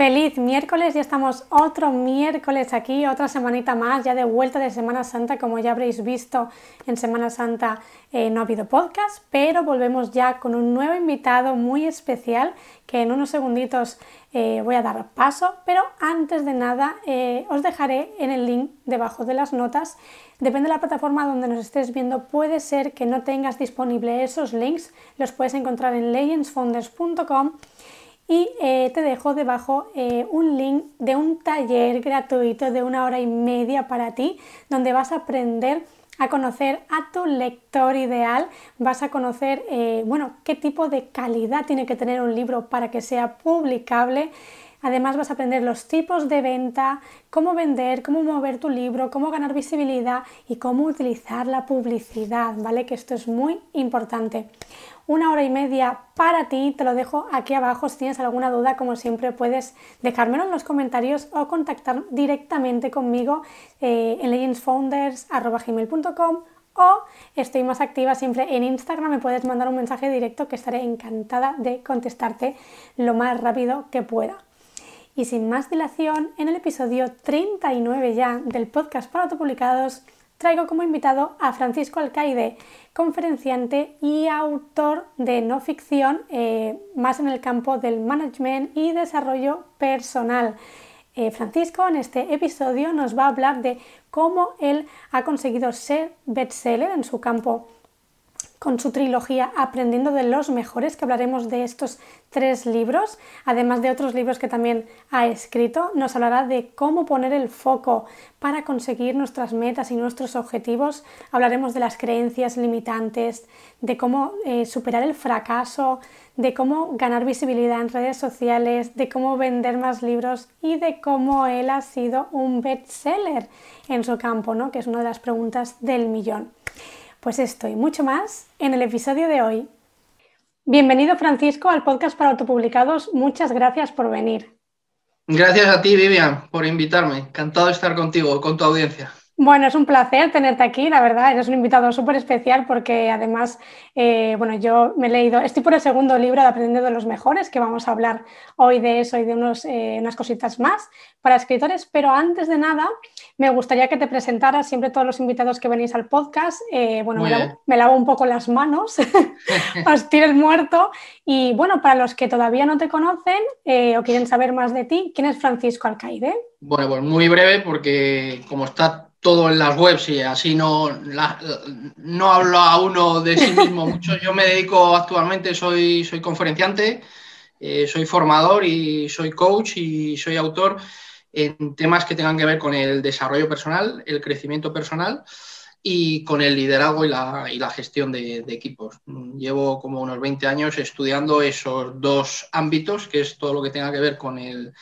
Feliz miércoles, ya estamos otro miércoles aquí, otra semanita más, ya de vuelta de Semana Santa, como ya habréis visto en Semana Santa eh, no ha habido podcast, pero volvemos ya con un nuevo invitado muy especial que en unos segunditos eh, voy a dar paso, pero antes de nada eh, os dejaré en el link debajo de las notas. Depende de la plataforma donde nos estés viendo, puede ser que no tengas disponible esos links, los puedes encontrar en legendsfounders.com y eh, te dejo debajo eh, un link de un taller gratuito de una hora y media para ti donde vas a aprender a conocer a tu lector ideal, vas a conocer eh, bueno, qué tipo de calidad tiene que tener un libro para que sea publicable. Además vas a aprender los tipos de venta, cómo vender, cómo mover tu libro, cómo ganar visibilidad y cómo utilizar la publicidad, ¿vale? Que esto es muy importante una hora y media para ti. Te lo dejo aquí abajo. Si tienes alguna duda, como siempre, puedes dejármelo en los comentarios o contactar directamente conmigo eh, en legendsfounders.com o estoy más activa siempre en Instagram. Me puedes mandar un mensaje directo que estaré encantada de contestarte lo más rápido que pueda. Y sin más dilación, en el episodio 39 ya del podcast para autopublicados, traigo como invitado a Francisco Alcaide, conferenciante y autor de no ficción, eh, más en el campo del management y desarrollo personal. Eh, Francisco en este episodio nos va a hablar de cómo él ha conseguido ser bestseller en su campo con su trilogía Aprendiendo de los Mejores, que hablaremos de estos tres libros, además de otros libros que también ha escrito. Nos hablará de cómo poner el foco para conseguir nuestras metas y nuestros objetivos. Hablaremos de las creencias limitantes, de cómo eh, superar el fracaso, de cómo ganar visibilidad en redes sociales, de cómo vender más libros y de cómo él ha sido un bestseller en su campo, ¿no? que es una de las preguntas del millón. Pues esto y mucho más en el episodio de hoy. Bienvenido Francisco al podcast para autopublicados. Muchas gracias por venir. Gracias a ti, Vivian, por invitarme. Encantado de estar contigo, con tu audiencia. Bueno, es un placer tenerte aquí, la verdad, eres un invitado súper especial porque además, eh, bueno, yo me he leído, estoy por el segundo libro de Aprendiendo de los Mejores, que vamos a hablar hoy de eso y de unos, eh, unas cositas más para escritores, pero antes de nada, me gustaría que te presentaras siempre todos los invitados que venís al podcast, eh, bueno, me lavo, un poco las manos, os tiro el muerto y bueno, para los que todavía no te conocen o quieren saber más de ti, ¿quién es Francisco Alcaide? Bueno, pues muy breve porque como está todo en las webs y así no, no hablo a uno de sí mismo mucho. Yo me dedico actualmente, soy, soy conferenciante, eh, soy formador y soy coach y soy autor en temas que tengan que ver con el desarrollo personal, el crecimiento personal y con el liderazgo y la, y la gestión de, de, equipos. Llevo como unos 20 años estudiando esos dos ámbitos, que es todo lo que tenga que ver con el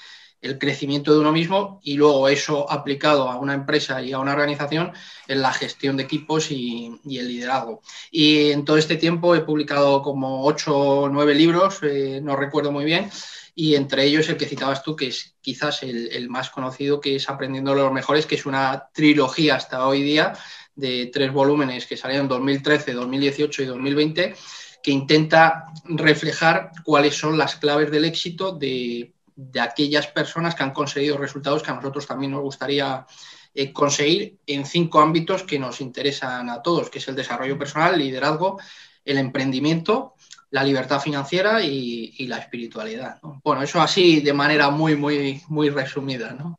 el crecimiento de uno mismo y luego eso aplicado a una empresa y a una organización en la gestión de equipos y, el liderazgo. Y en todo este tiempo he publicado como ocho o nueve libros, eh, no recuerdo muy bien, y entre ellos el que citabas tú, que es quizás el, más conocido, que es Aprendiendo los Mejores, que es una trilogía hasta hoy día de tres volúmenes que salieron en 2013, 2018 y 2020 que intenta reflejar cuáles son las claves del éxito de de aquellas personas que han conseguido resultados que a nosotros también nos gustaría eh, conseguir en cinco ámbitos que nos interesan a todos, que es el desarrollo personal, el liderazgo, el emprendimiento, la libertad financiera y, la espiritualidad. Bueno, eso así de manera muy, muy, muy resumida. ¿no?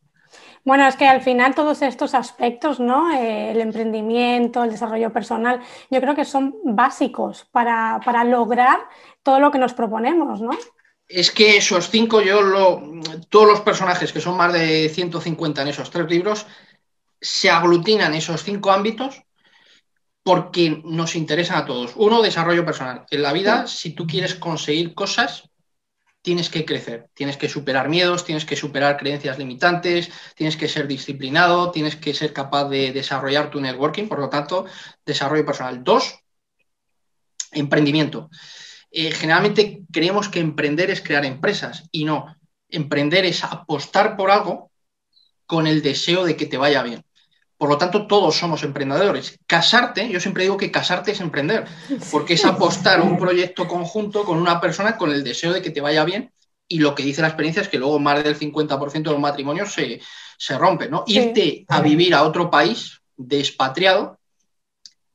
Bueno, es que al final todos estos aspectos, ¿no? Eh, el emprendimiento, el desarrollo personal, yo creo que son básicos para, para lograr todo lo que nos proponemos, ¿no? Es que esos cinco, yo lo, todos los personajes, que son más de 150 en esos tres libros, se aglutinan esos cinco ámbitos porque nos interesa a todos. Uno, desarrollo personal. En la vida, si tú quieres conseguir cosas, tienes que crecer, tienes que superar miedos, tienes que superar creencias limitantes, tienes que ser disciplinado, tienes que ser capaz de desarrollar tu networking, por lo tanto, desarrollo personal. Dos, emprendimiento. Eh, generalmente creemos que emprender es crear empresas y no, emprender es apostar por algo con el deseo de que te vaya bien. Por lo tanto, todos somos emprendedores. Casarte, yo siempre digo que casarte es emprender, porque es apostar un proyecto conjunto con una persona con el deseo de que te vaya bien. Y lo que dice la experiencia es que luego más del 50% de los matrimonios se, se rompen. ¿no? Irte a vivir a otro país despatriado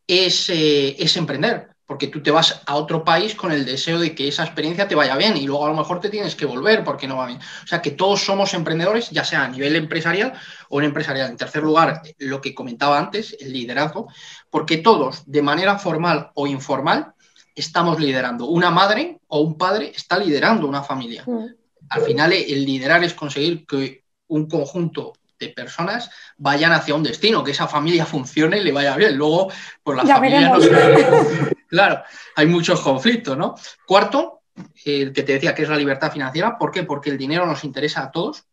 es, eh, es emprender porque tú te vas a otro país con el deseo de que esa experiencia te vaya bien y luego a lo mejor te tienes que volver porque no va bien. O sea que todos somos emprendedores, ya sea a nivel empresarial o no empresarial. En tercer lugar, lo que comentaba antes, el liderazgo, porque todos, de manera formal o informal, estamos liderando. Una madre o un padre está liderando una familia. Mm. Al final, el liderar es conseguir que un conjunto de personas vayan hacia un destino, que esa familia funcione y le vaya bien. Luego, pues la familia no Claro, hay muchos conflictos, ¿no? Cuarto, el que te decía que es la libertad financiera. ¿Por qué? Porque el dinero nos interesa a todos.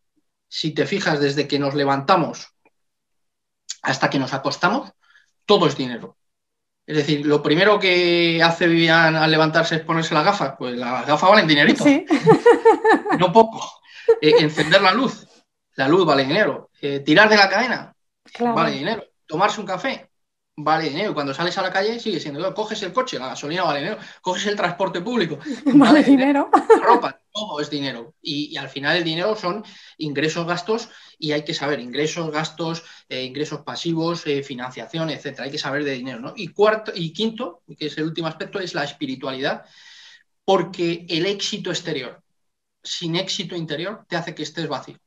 Si te fijas, desde que nos levantamos hasta que nos acostamos, todo es dinero. Es decir, lo primero que hace Vivian al levantarse es ponerse la gafa. Pues la gafa vale dinerito. No poco. Eh, encender la luz. La luz vale dinero. Eh, tirar de la cadena. Vale dinero. Tomarse un café vale dinero. Cuando sales a la calle sigue siendo, coges el coche, la gasolina vale dinero, coges el transporte público, vale, dinero. La ropa, todo es dinero. Y, al final el dinero son ingresos, gastos, y hay que saber ingresos, gastos, eh, ingresos pasivos, eh, financiación, etcétera. Hay que saber de dinero, ¿no? Y cuarto, y quinto, que es el último aspecto, es la espiritualidad, porque el éxito exterior sin éxito interior te hace que estés vacío.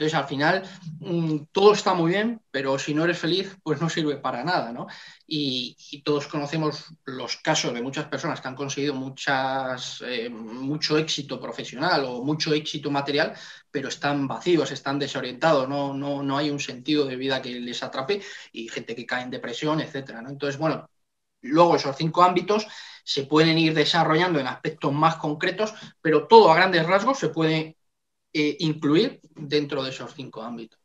Entonces, al final, mm, todo está muy bien, pero si no eres feliz, pues no sirve para nada, ¿no? Y, todos conocemos los casos de muchas personas que han conseguido eh, mucho éxito profesional o mucho éxito material, pero están vacíos, están desorientados, no, no, no hay un sentido de vida que les atrape y gente que cae en depresión, etcétera, ¿no? Entonces, bueno, luego esos cinco ámbitos se pueden ir desarrollando en aspectos más concretos, pero todo a grandes rasgos se puede eh, incluir dentro de esos cinco ámbitos.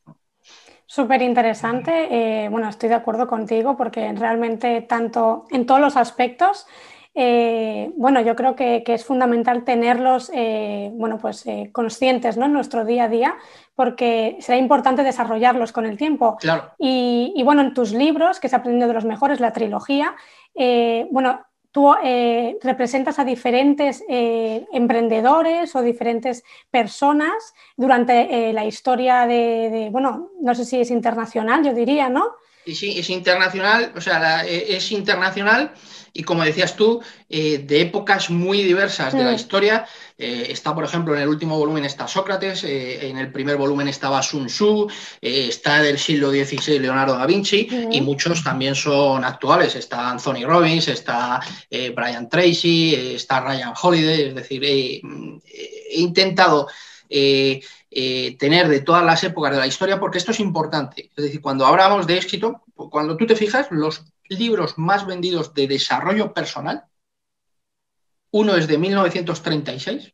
Súper interesante. Eh, bueno, estoy de acuerdo contigo porque realmente tanto en todos los aspectos, eh, bueno, yo creo que, es fundamental tenerlos, bueno, pues conscientes, ¿no? En nuestro día a día, porque será importante desarrollarlos con el tiempo. Claro. Y, y bueno, en tus libros, que se aprendido de los mejores, la trilogía, bueno, tú eh, representas a diferentes eh, emprendedores o diferentes personas durante eh, la historia de, bueno, no sé si es internacional, yo diría, ¿no? Sí, es internacional, o sea, es internacional y como decías tú, de épocas muy diversas de la mm. Historia. está, por ejemplo, en el último volumen está Sócrates, en el primer volumen estaba Sun Tzu, está del siglo XVI Leonardo da Vinci y muchos también son actuales. Está Anthony Robbins, está Brian Tracy, está Ryan Holiday, es decir, he intentado eh, tener de todas las épocas de la historia, porque esto es importante. Es decir, cuando hablamos de éxito, cuando tú te fijas, los libros más vendidos de desarrollo personal, uno es de 1936,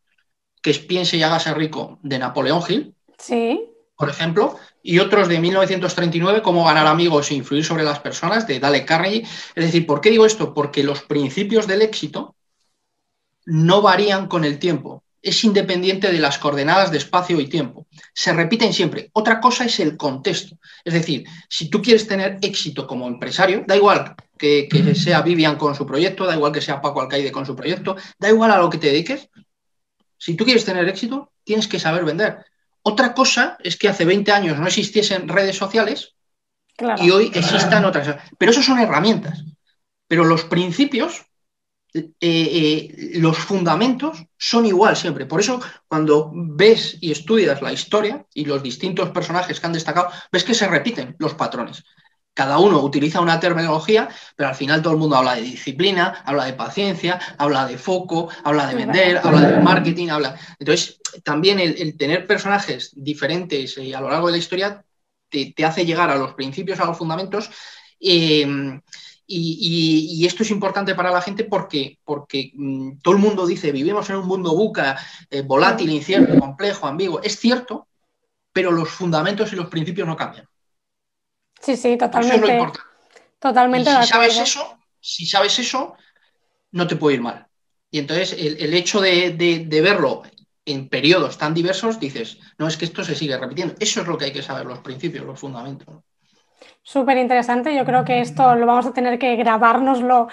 que es Piense y hágase rico, de Napoleón Hill. Sí. Por ejemplo, y otros de 1939, Cómo ganar amigos e influir sobre las personas, de Dale Carnegie. Es decir, ¿por qué digo esto? Porque los principios del éxito no varían con el tiempo es independiente de las coordenadas de espacio y tiempo. Se repiten siempre. Otra cosa es el contexto. Es decir, si tú quieres tener éxito como empresario, da igual que, sea Vivian con su proyecto, da igual que sea Paco Alcaide con su proyecto, da igual a lo que te dediques. Si tú quieres tener éxito, tienes que saber vender. Otra cosa es que hace 20 años no existiesen redes sociales y hoy existan otras. Pero eso son herramientas. Pero los principios eh, eh, los fundamentos son igual siempre. Por eso, cuando ves y estudias la historia y los distintos personajes que han destacado, ves que se repiten los patrones. Cada uno utiliza una terminología, pero al final todo el mundo habla de disciplina, habla de paciencia, habla de foco, habla de vender, habla de marketing, habla. Entonces, también el, tener personajes diferentes eh, a lo largo de la historia te, hace llegar a los principios, a los fundamentos Y, esto es importante para la gente porque, porque mm, todo el mundo dice, vivimos en un mundo buca, eh, volátil, incierto, complejo, ambiguo. Es cierto, pero los fundamentos y los principios no cambian. Sí, sí, totalmente. Eso es lo importante. Totalmente. si sabes eso, si sabes eso, no te puede ir mal. Y entonces el, hecho de, verlo en periodos tan diversos, dices, no es que esto se sigue repitiendo. Eso es lo que hay que saber, los principios, los fundamentos. Súper interesante. Yo creo que esto lo vamos a tener que grabárnoslo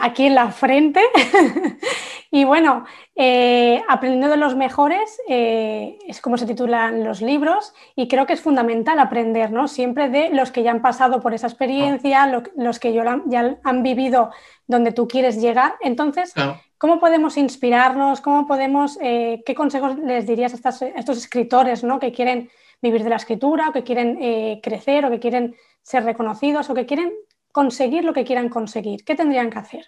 aquí en la frente. y bueno, eh, aprendiendo de los mejores eh, es como se titulan los libros y creo que es fundamental aprender, ¿no? Siempre de los que ya han pasado por esa experiencia, los que ya han vivido donde tú quieres llegar. Entonces, ¿cómo podemos inspirarnos? ¿Cómo podemos, eh, qué consejos les dirías a, estos escritores, ¿no? Que quieren vivir de la escritura, o que quieren crecer, o que quieren ser reconocidos o que quieren conseguir lo que quieran conseguir? ¿Qué tendrían que hacer?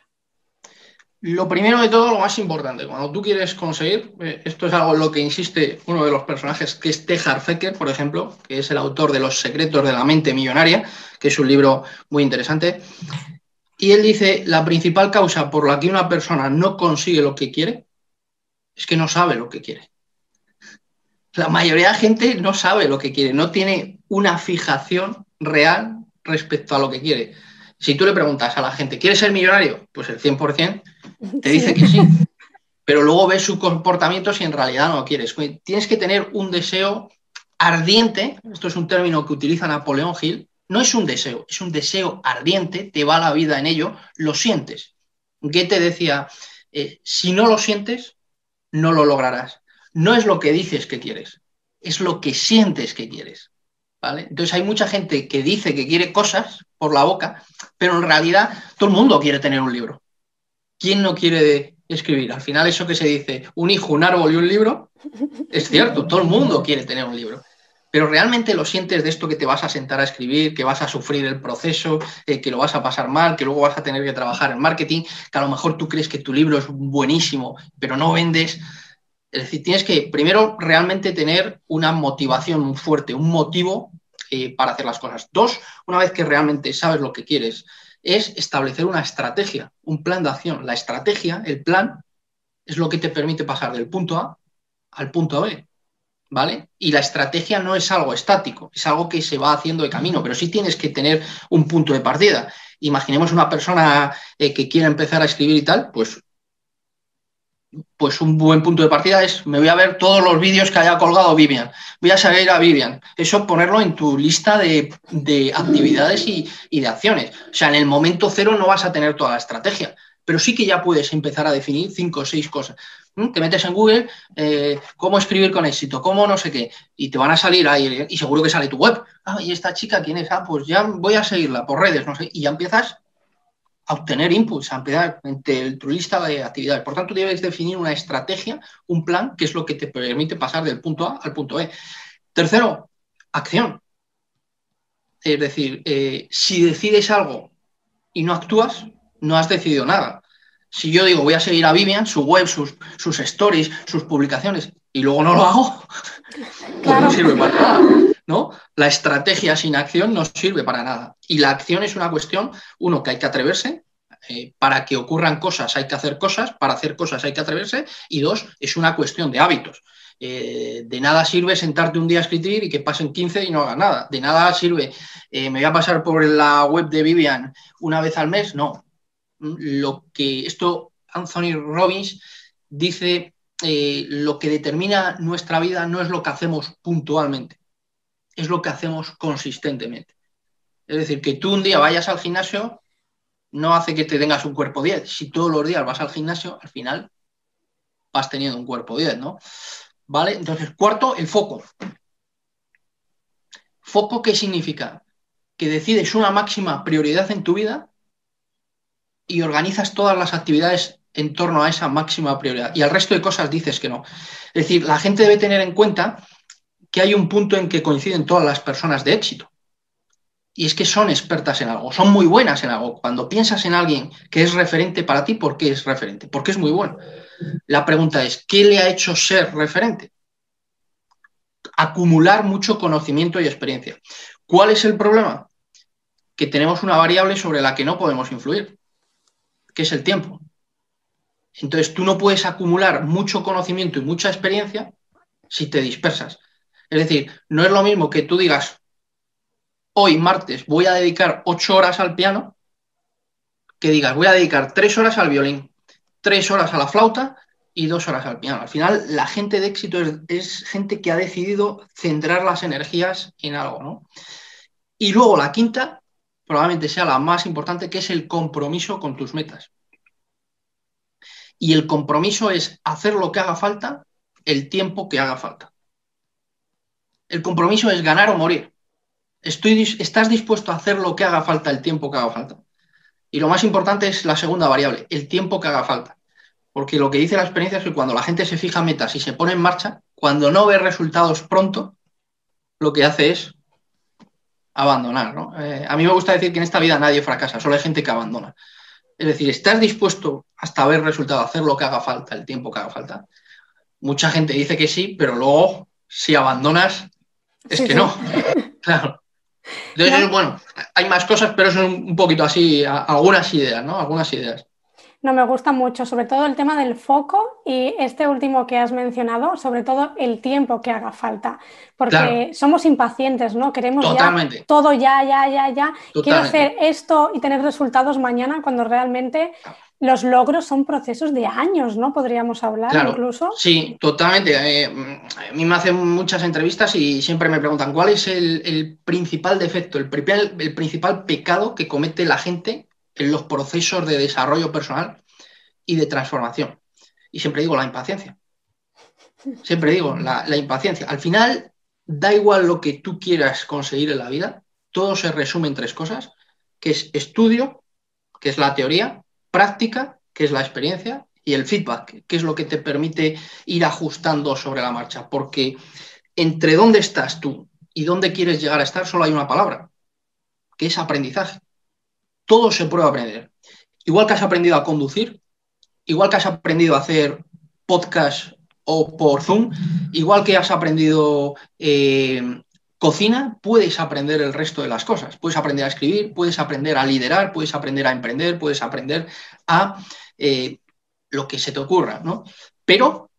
Lo primero de todo, lo más importante, cuando tú quieres conseguir, eh, esto es algo en lo que insiste uno de los personajes, que es Tejar Fecker, por ejemplo, que es el autor de Los secretos de la mente millonaria, que es un libro muy interesante. Y él dice, la principal causa por la que una persona no consigue lo que quiere es que no sabe lo que quiere. La mayoría de la gente no sabe lo que quiere, no tiene una fijación real respecto a lo que quiere. Si tú le preguntas a la gente, ¿quieres ser millonario? Pues el 100% te dice que sí. Pero luego ves su comportamiento si en realidad no lo quieres. Tienes que tener un deseo ardiente, esto es un término que utiliza Napoleón Hill, no es un deseo, es un deseo ardiente, te va la vida en ello, lo sientes. Goethe decía, eh, si no lo sientes, no lo lograrás. No es lo que dices que quieres, es lo que sientes que quieres. Entonces hay mucha gente que dice que quiere cosas por la boca, pero en realidad todo el mundo quiere tener un libro. ¿Quién no quiere escribir? Al final eso que se dice, un hijo, un árbol y un libro, es cierto, todo el mundo quiere tener un libro. Pero realmente lo sientes de esto que te vas a sentar a escribir, que vas a sufrir el proceso, eh, que lo vas a pasar mal, que luego vas a tener que trabajar en marketing, que a lo mejor tú crees que tu libro es buenísimo, pero no vendes. Es decir, tienes que primero realmente tener una motivación fuerte, un motivo eh, para hacer las cosas. Dos, una vez que realmente sabes lo que quieres, es establecer una estrategia, un plan de acción. La estrategia, el plan, es lo que te permite pasar del punto A al punto B. ¿Vale? Y la estrategia no es algo estático, es algo que se va haciendo de camino, pero sí tienes que tener un punto de partida. Imaginemos una persona eh, que quiere empezar a escribir y tal, pues pues un buen punto de partida es, me voy a ver todos los vídeos que haya colgado Vivian, voy a saber a Vivian. Eso ponerlo en tu lista de, actividades y, de acciones. O sea, en el momento cero no vas a tener toda la estrategia, pero sí que ya puedes empezar a definir cinco o seis cosas. ¿Mm? Te metes en Google, eh, cómo escribir con éxito, cómo no sé qué, y te van a salir ahí, y seguro que sale tu web. Ah, y esta chica, ¿quién es? Ah, pues ya voy a seguirla por redes, no sé, y ya empiezas a obtener inputs, a ampliar entre tu lista de actividades. Por tanto, debes definir una estrategia, un plan, que es lo que te permite pasar del punto A al punto B. Tercero, acción. Es decir, eh, si decides algo y no actúas, no has decidido nada. Si yo digo voy a seguir a Vivian, su web, sus, sus stories, sus publicaciones, y luego no lo hago, pues no sirve para nada. ¿No? La estrategia sin acción no sirve para nada. Y la acción es una cuestión, uno, que hay que atreverse, eh, para que ocurran cosas hay que hacer cosas, para hacer cosas hay que atreverse, y dos, es una cuestión de hábitos. Eh, de nada sirve sentarte un día a escribir y que pasen 15 y no hagas nada. De nada sirve, eh, me voy a pasar por la web de Vivian una vez al mes, no. Lo que esto, Anthony Robbins dice, lo que determina nuestra vida no es lo que hacemos puntualmente, es lo que hacemos consistentemente. Es decir, que tú un día vayas al gimnasio no hace que te tengas un cuerpo 10. Si todos los días vas al gimnasio, al final vas teniendo un cuerpo 10, ¿no? ¿Vale? Entonces, cuarto, el foco. ¿Foco qué significa? Que decides una máxima prioridad en tu vida y organizas todas las actividades en torno a esa máxima prioridad. Y al resto de cosas dices que no. Es decir, la gente debe tener en cuenta que hay un punto en que coinciden todas las personas de éxito. Y es que son expertas en algo, son muy buenas en algo. Cuando piensas en alguien que es referente para ti, ¿por qué es referente? Porque es muy bueno. La pregunta es, ¿qué le ha hecho ser referente? Acumular mucho conocimiento y experiencia. ¿Cuál es el problema? que tenemos una variable sobre la que no podemos influir, que es el tiempo. Entonces tú no puedes acumular mucho conocimiento y mucha experiencia si te dispersas. Es decir, no es lo mismo que tú digas, hoy martes voy a dedicar ocho horas al piano, que digas, voy a dedicar tres horas al violín, tres horas a la flauta y dos horas al piano. Al final, la gente de éxito es, gente que ha decidido centrar las energías en algo, ¿no? Y luego la quinta, probablemente sea la más importante, que es el compromiso con tus metas. Y el compromiso es hacer lo que haga falta el tiempo que haga falta. El compromiso es ganar o morir. Estás dispuesto a hacer lo que haga falta el tiempo que haga falta. Y lo más importante es la segunda variable, el tiempo que haga falta. Porque lo que dice la experiencia es que cuando la gente se fija metas y se pone en marcha, cuando no ve resultados pronto, lo que hace es abandonar. Eh, a mí me gusta decir que en esta vida nadie fracasa, solo hay gente que abandona. Es decir, ¿estás dispuesto hasta ver resultado, hacer lo que haga falta, el tiempo que haga falta? Mucha gente dice que sí, pero luego si abandonas, es que no. claro. Entonces, bueno, hay más cosas, pero son un poquito así, algunas ideas, ¿no? Algunas ideas. No, me gusta mucho, sobre todo el tema del foco y este último que has mencionado, sobre todo el tiempo que haga falta, porque somos impacientes, ¿no? Queremos todo ya, ya, ya, ya. Quiero hacer esto y tener resultados mañana cuando realmente los logros son procesos de años, ¿no? Podríamos hablar incluso. Sí, totalmente. Eh, a mí me hacen muchas entrevistas y siempre me preguntan cuál es el, principal defecto, el, el principal pecado que comete la gente en los procesos de desarrollo personal y de transformación. Y siempre digo la impaciencia. Siempre digo la, impaciencia. Al final, da igual lo que tú quieras conseguir en la vida, todo se resume en tres cosas, que es estudio, que es la teoría, práctica, que es la experiencia, y el feedback, que es lo que te permite ir ajustando sobre la marcha. Porque entre dónde estás tú y dónde quieres llegar a estar, solo hay una palabra, que es aprendizaje todo se puede aprender. Igual que has aprendido a conducir, igual que has aprendido a hacer podcast o por Zoom, igual que has aprendido eh, cocina, puedes aprender el resto de las cosas. Puedes aprender a escribir, puedes aprender a liderar, puedes aprender a emprender, puedes aprender a eh, lo que se te ocurra, ¿no? Pero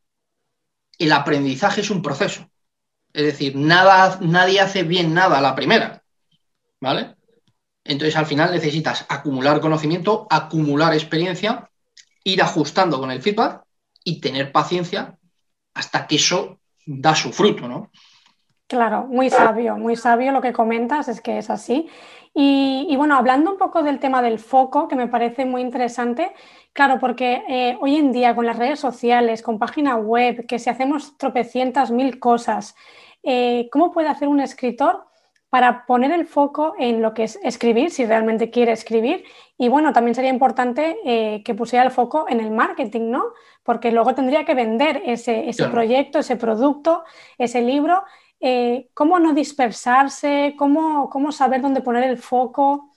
el aprendizaje es un proceso. Es decir, nada, nadie hace bien nada a la primera, ¿vale? Entonces, al final necesitas acumular conocimiento, acumular experiencia, ir ajustando con el feedback y tener paciencia hasta que eso da su fruto, ¿no? Claro, muy sabio, muy sabio lo que comentas, es que es así. Y, bueno, hablando un poco del tema del foco, que me parece muy interesante, claro, porque eh, hoy en día con las redes sociales, con página web, que si hacemos tropecientas mil cosas, eh, ¿cómo puede hacer un escritor para poner el foco en lo que es escribir, si realmente quiere escribir. Y bueno, también sería importante eh, que pusiera el foco en el marketing, ¿no? Porque luego tendría que vender ese, proyecto, ese producto, ese libro. Eh, ¿Cómo no dispersarse? ¿Cómo, ¿Cómo, saber dónde poner el foco?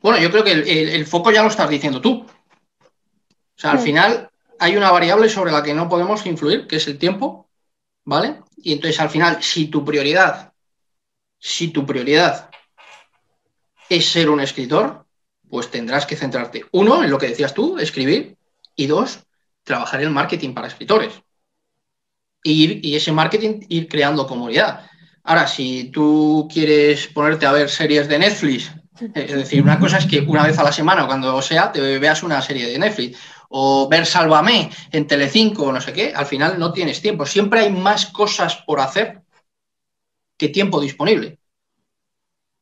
Bueno, yo creo que el, foco ya lo estás diciendo tú. O sea, al final hay una variable sobre la que no podemos influir, que es el tiempo, ¿vale? Y entonces al final, si tu prioridad si tu prioridad es ser un escritor, pues tendrás que centrarte, uno, en lo que decías tú, escribir, y dos, trabajar en el marketing para escritores. Y, y ese marketing ir creando comunidad. Ahora, si tú quieres ponerte a ver series de Netflix, es decir, una cosa es que una vez a la semana, cuando sea, te veas una serie de Netflix, o ver Sálvame en Telecinco o no sé qué, al final no tienes tiempo. Siempre hay más cosas por hacer tiempo disponible.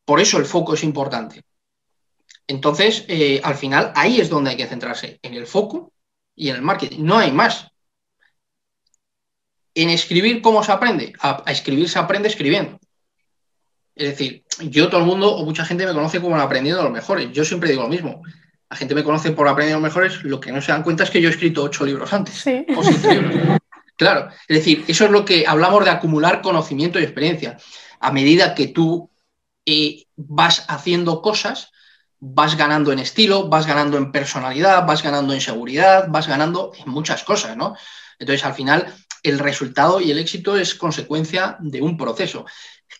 Por eso el foco es importante. Entonces, eh, al final, ahí es donde hay que centrarse, en el foco y en el marketing. No hay más. En escribir, ¿cómo se aprende? A, escribir se aprende escribiendo. Es decir, yo, todo el mundo, o mucha gente me conoce como aprendiendo a los mejores. Yo siempre digo lo mismo. La gente me conoce por aprendiendo a los mejores. Lo que no se dan cuenta es que yo he escrito ocho libros antes. Claro, es decir, eso es lo que hablamos de acumular conocimiento y experiencia. A medida que tú eh, vas haciendo cosas, vas ganando en estilo, vas ganando en personalidad, vas ganando en seguridad, vas ganando en muchas cosas, ¿no? Entonces, al final, el resultado y el éxito es consecuencia de un proceso.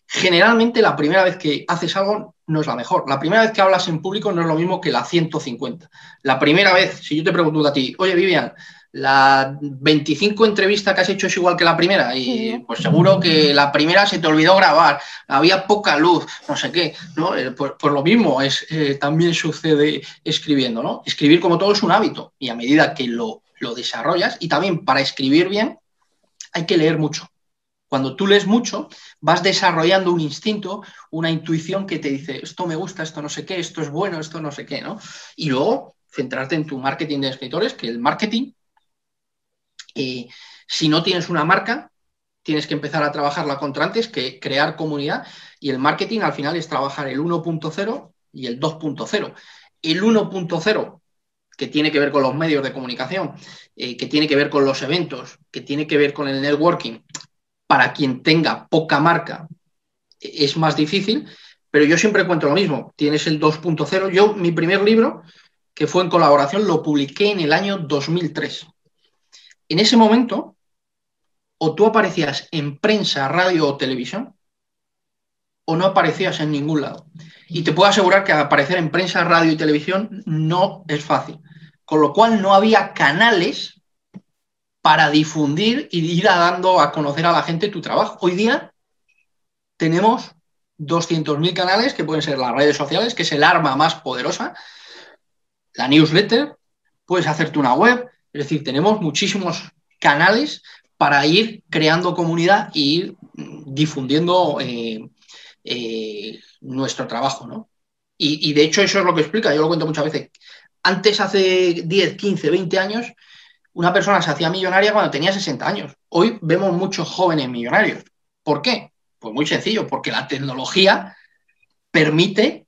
generalmente la primera vez que haces algo no es la mejor. La primera vez que hablas en público no es lo mismo que la 150. La primera vez, si yo te pregunto a ti, oye Vivian, la 25 entrevistas que has hecho es igual que la primera y pues seguro que la primera se te olvidó grabar, había poca luz, no sé qué, ¿no? Eh, pues, pues, lo mismo es, eh, también sucede escribiendo, ¿no? Escribir como todo es un hábito y a medida que lo, lo desarrollas y también para escribir bien hay que leer mucho. Cuando tú lees mucho, vas desarrollando un instinto, una intuición que te dice, esto me gusta, esto no sé qué, esto es bueno, esto no sé qué, ¿no? Y luego centrarte en tu marketing de escritores, que el marketing, eh, si no tienes una marca, tienes que empezar a trabajarla contra antes, que crear comunidad, y el marketing al final es trabajar el 1.0 y el 2.0. El 1.0 que tiene que ver con los medios de comunicación, eh, que tiene que ver con los eventos, que tiene que ver con el networking, para quien tenga poca marca es más difícil, pero yo siempre cuento lo mismo. Tienes el 2.0. Yo, mi primer libro, que fue en colaboración, lo publiqué en el año 2003. En ese momento, o tú aparecías en prensa, radio o televisión, o no aparecías en ningún lado. Y te puedo asegurar que aparecer en prensa, radio y televisión no es fácil. Con lo cual no había canales para difundir y ir dando a conocer a la gente tu trabajo. Hoy día tenemos 200.000 canales que pueden ser las redes sociales, que es el arma más poderosa, la newsletter, puedes hacerte una web, es decir, tenemos muchísimos canales para ir creando comunidad e ir difundiendo eh, eh, nuestro trabajo, ¿no? Y, y, de hecho eso es lo que explica, yo lo cuento muchas veces. Antes, hace 10, 15, 20 años, una persona se hacía millonaria cuando tenía 60 años. Hoy vemos muchos jóvenes millonarios. ¿Por qué? Pues muy sencillo, porque la tecnología permite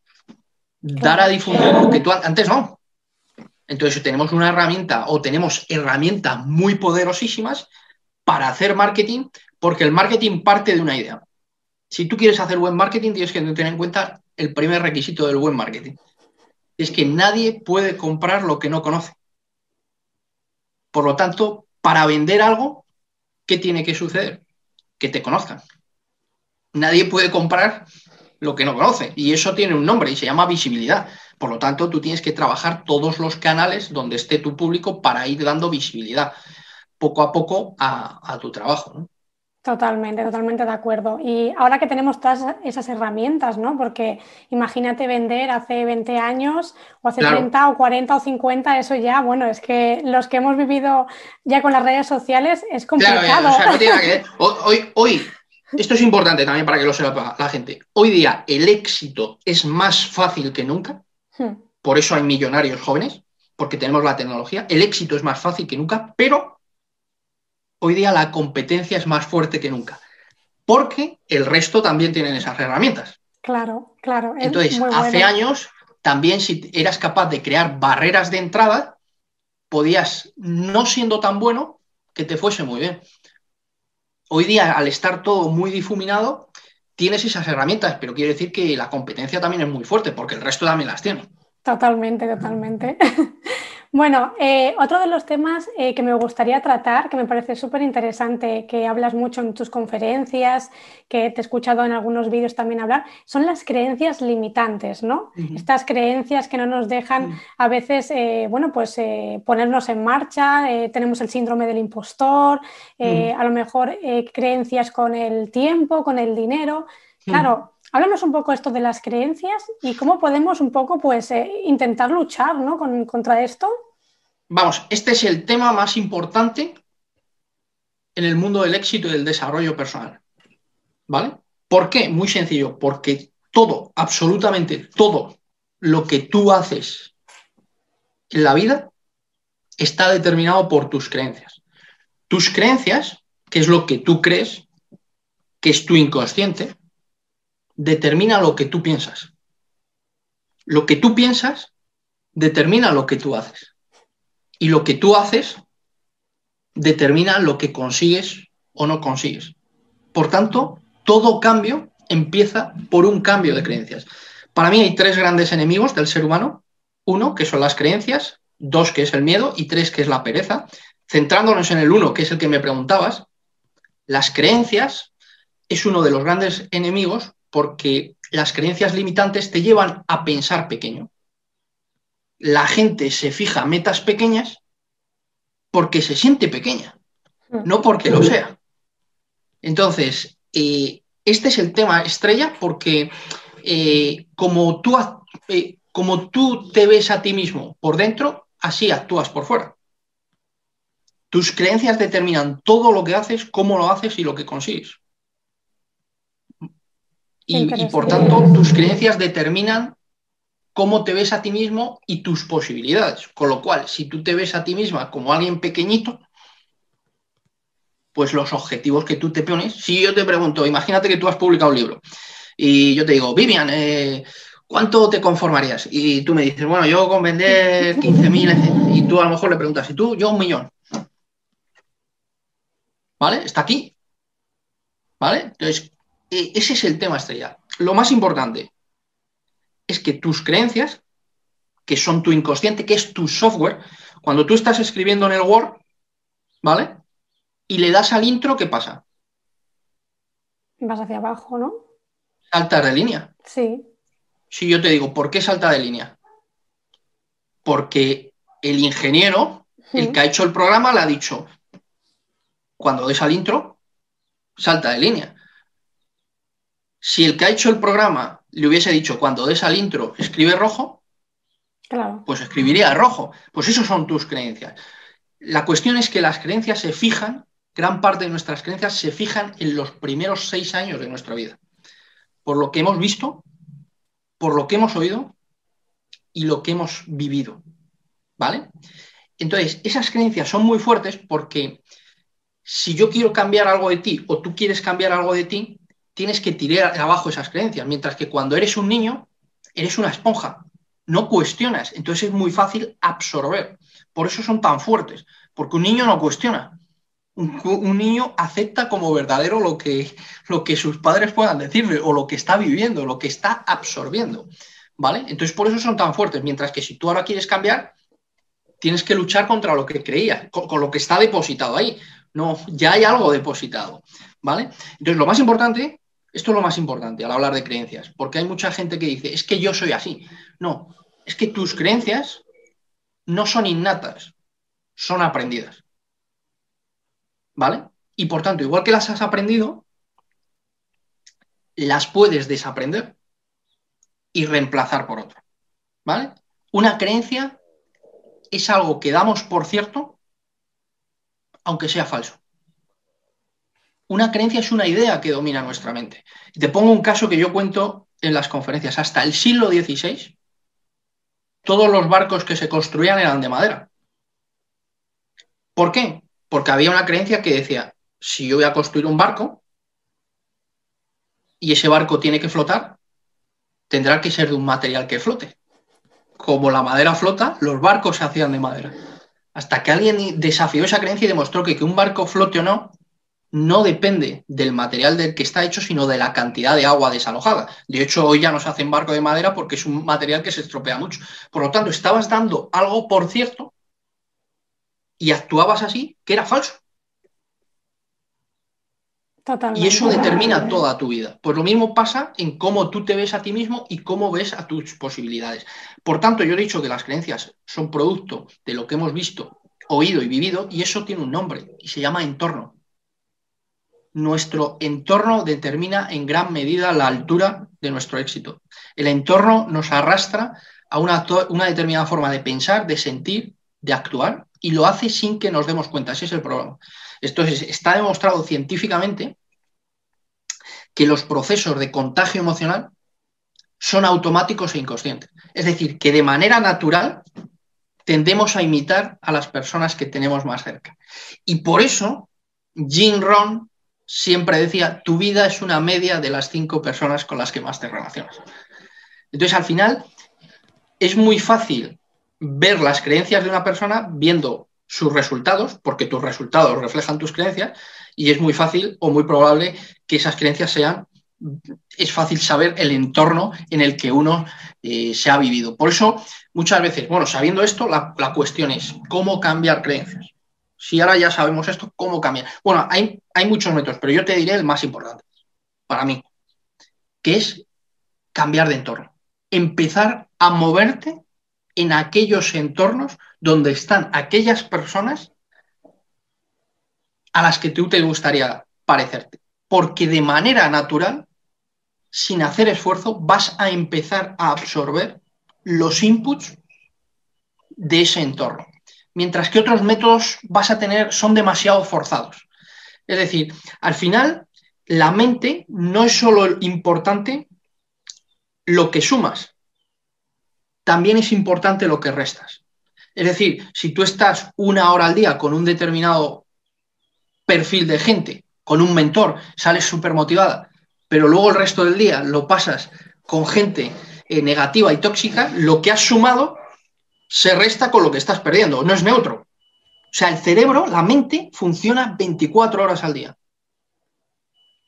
dar a difundir lo que tú antes no. Entonces tenemos una herramienta o tenemos herramientas muy poderosísimas para hacer marketing, porque el marketing parte de una idea. Si tú quieres hacer buen marketing, tienes que tener en cuenta el primer requisito del buen marketing. Es que nadie puede comprar lo que no conoce. Por lo tanto, para vender algo, ¿qué tiene que suceder? Que te conozcan. Nadie puede comprar lo que no conoce y eso tiene un nombre y se llama visibilidad. Por lo tanto, tú tienes que trabajar todos los canales donde esté tu público para ir dando visibilidad poco a poco a, tu trabajo. Totalmente, totalmente de acuerdo. Y ahora que tenemos todas esas herramientas, ¿no? Porque imagínate vender hace 20 años o hace 30 o 40 o 50, eso ya, bueno, es que los que hemos vivido ya con las redes sociales es complicado. Hoy, hoy, esto es importante también para que lo sepa la gente. Hoy día el éxito es más fácil que nunca. Hmm. Por eso hay millonarios jóvenes, porque tenemos la tecnología. El éxito es más fácil que nunca, pero hoy día la competencia es más fuerte que nunca, porque el resto también tienen esas herramientas. Claro, claro. Entonces, hace años, también si eras capaz de crear barreras de entrada, podías, no siendo tan bueno, que te fuese muy bien. Hoy día, al estar todo muy difuminado, tienes esas herramientas, pero quiere decir que la competencia también es muy fuerte, porque el resto también las tiene. Totalmente, totalmente. Bueno, eh, otro de los temas eh, que me gustaría tratar, que me parece súper interesante, que hablas mucho en tus conferencias, que te he escuchado en algunos vídeos también hablar, son las creencias limitantes, ¿no? Estas creencias que no nos dejan a veces, eh, bueno, pues ponernos en marcha, tenemos el síndrome del impostor, a lo mejor creencias con el tiempo, con el dinero. Claro, Háblanos un poco esto de las creencias y cómo podemos un poco pues eh, intentar luchar ¿no? Con, contra esto. Vamos, este es el tema más importante en el mundo del éxito y del desarrollo personal. ¿Vale? ¿Por qué? Muy sencillo, porque todo, absolutamente todo lo que tú haces en la vida está determinado por tus creencias. Tus creencias, que es lo que tú crees, que es tu inconsciente, determina lo que tú piensas. Lo que tú piensas determina lo que tú haces. Y lo que tú haces determina lo que consigues o no consigues. Por tanto, todo cambio empieza por un cambio de creencias. Para mí hay tres grandes enemigos del ser humano. Uno, que son las creencias, dos, que es el miedo, y tres, que es la pereza. Centrándonos en el uno, que es el que me preguntabas, las creencias es uno de los grandes enemigos porque las creencias limitantes te llevan a pensar pequeño. La gente se fija metas pequeñas porque se siente pequeña, hmm. no porque lo sea. Entonces, eh, este es el tema estrella porque eh, como, tú, eh, como tú te ves a ti mismo por dentro, así actúas por fuera. Tus creencias determinan todo lo que haces, cómo lo haces y lo que consigues. Y, por tanto, tus creencias determinan cómo te ves a ti mismo y tus posibilidades. Con lo cual, si tú te ves a ti misma como alguien pequeñito, pues los objetivos que tú te pones, si yo te pregunto, imagínate que tú has publicado un libro y yo te digo, Vivian, eh, ¿cuánto te conformarías? Y tú me dices, bueno, yo con vender 15.000, y tú a lo mejor le preguntas, ¿y tú? Yo un millón. ¿Vale? Está aquí. ¿Vale? Entonces, ese es el tema estrella. Lo más importante es que tus creencias, que son tu inconsciente, que es tu software, cuando tú estás escribiendo en el Word, ¿vale? Y le das al intro, ¿qué pasa? Vas hacia abajo, ¿no? Saltas de línea. Sí. Si yo te digo, ¿por qué salta de línea? Porque el ingeniero, el que ha hecho el programa, le ha dicho, cuando des al intro, salta de línea. Si el que ha hecho el programa le hubiese dicho cuando des al intro escribe rojo, pues escribiría rojo. Pues eso son tus creencias. La cuestión es que las creencias se fijan, gran parte de nuestras creencias se fijan en los primeros seis años de nuestra vida. Por lo que hemos visto, por lo que hemos oído y lo que hemos vivido. ¿Vale? Entonces, esas creencias son muy fuertes porque si yo quiero cambiar algo de ti o tú quieres cambiar algo de ti, tienes que tirar abajo esas creencias, mientras que cuando eres un niño, eres una esponja, no cuestionas, entonces es muy fácil absorber. Por eso son tan fuertes, porque un niño no cuestiona. Un, niño acepta como verdadero lo que, lo que sus padres puedan decirle o lo que está viviendo, lo que está absorbiendo. ¿Vale? Entonces por eso son tan fuertes, mientras que si tú ahora quieres cambiar, tienes que luchar contra lo que creías, con lo que está depositado ahí. No, ya hay algo depositado. ¿Vale? Entonces lo más importante esto es lo más importante al hablar de creencias, porque hay mucha gente que dice, es que yo soy así. No, es que tus creencias no son innatas, son aprendidas. ¿Vale? Y por tanto, igual que las has aprendido, las puedes desaprender y reemplazar por otra. ¿Vale? Una creencia es algo que damos por cierto, aunque sea falso. Una creencia es una idea que domina nuestra mente. Te pongo un caso que yo cuento en las conferencias. Hasta el siglo XVI, todos los barcos que se construían eran de madera. ¿Por qué? Porque había una creencia que decía, si yo voy a construir un barco y ese barco tiene que flotar, tendrá que ser de un material que flote. Como la madera flota, los barcos se hacían de madera. Hasta que alguien desafió esa creencia y demostró que que un barco flote o no no depende del material del que está hecho, sino de la cantidad de agua desalojada. De hecho, hoy ya no se hacen barco de madera porque es un material que se estropea mucho. Por lo tanto, estabas dando algo por cierto y actuabas así, que era falso. Y eso determina toda tu vida. Pues lo mismo pasa en cómo tú te ves a ti mismo y cómo ves a tus posibilidades. Por tanto, yo he dicho que las creencias son producto de lo que hemos visto, oído y vivido, y eso tiene un nombre y se llama entorno nuestro entorno determina en gran medida la altura de nuestro éxito. El entorno nos arrastra a una, determinada forma de pensar, de sentir, de actuar, y lo hace sin que nos demos cuenta. Ese es el problema. Entonces, está demostrado científicamente que los procesos de contagio emocional son automáticos e inconscientes. Es decir, que de manera natural tendemos a imitar a las personas que tenemos más cerca. Y por eso, Jim Rohn siempre decía, tu vida es una media de las cinco personas con las que más te relacionas. Entonces, al final, es muy fácil ver las creencias de una persona viendo sus resultados, porque tus resultados reflejan tus creencias, y es muy fácil o muy probable que esas creencias sean, es fácil saber el entorno en el que uno eh, se ha vivido. Por eso, muchas veces, bueno, sabiendo esto, la cuestión es cómo cambiar creencias si ahora ya sabemos esto, ¿cómo cambiar? Bueno, hay, hay muchos métodos, pero yo te diré el más importante. para mí, que es cambiar de entorno, empezar a moverte en aquellos entornos donde están aquellas personas a las que tú te gustaría parecerte. Porque de manera natural, sin hacer esfuerzo, vas a empezar a absorber los inputs de ese entorno. Mientras que otros métodos vas a tener, son demasiado forzados. Es decir, al final, la mente no es solo importante lo que sumas, también es importante lo que restas. Es decir, si tú estás una hora al día con un determinado perfil de gente, con un mentor, sales súper motivada, pero luego el resto del día lo pasas con gente eh, negativa y tóxica, lo que has sumado se resta con lo que estás perdiendo, no es neutro. O sea, el cerebro, la mente, funciona 24 horas al día.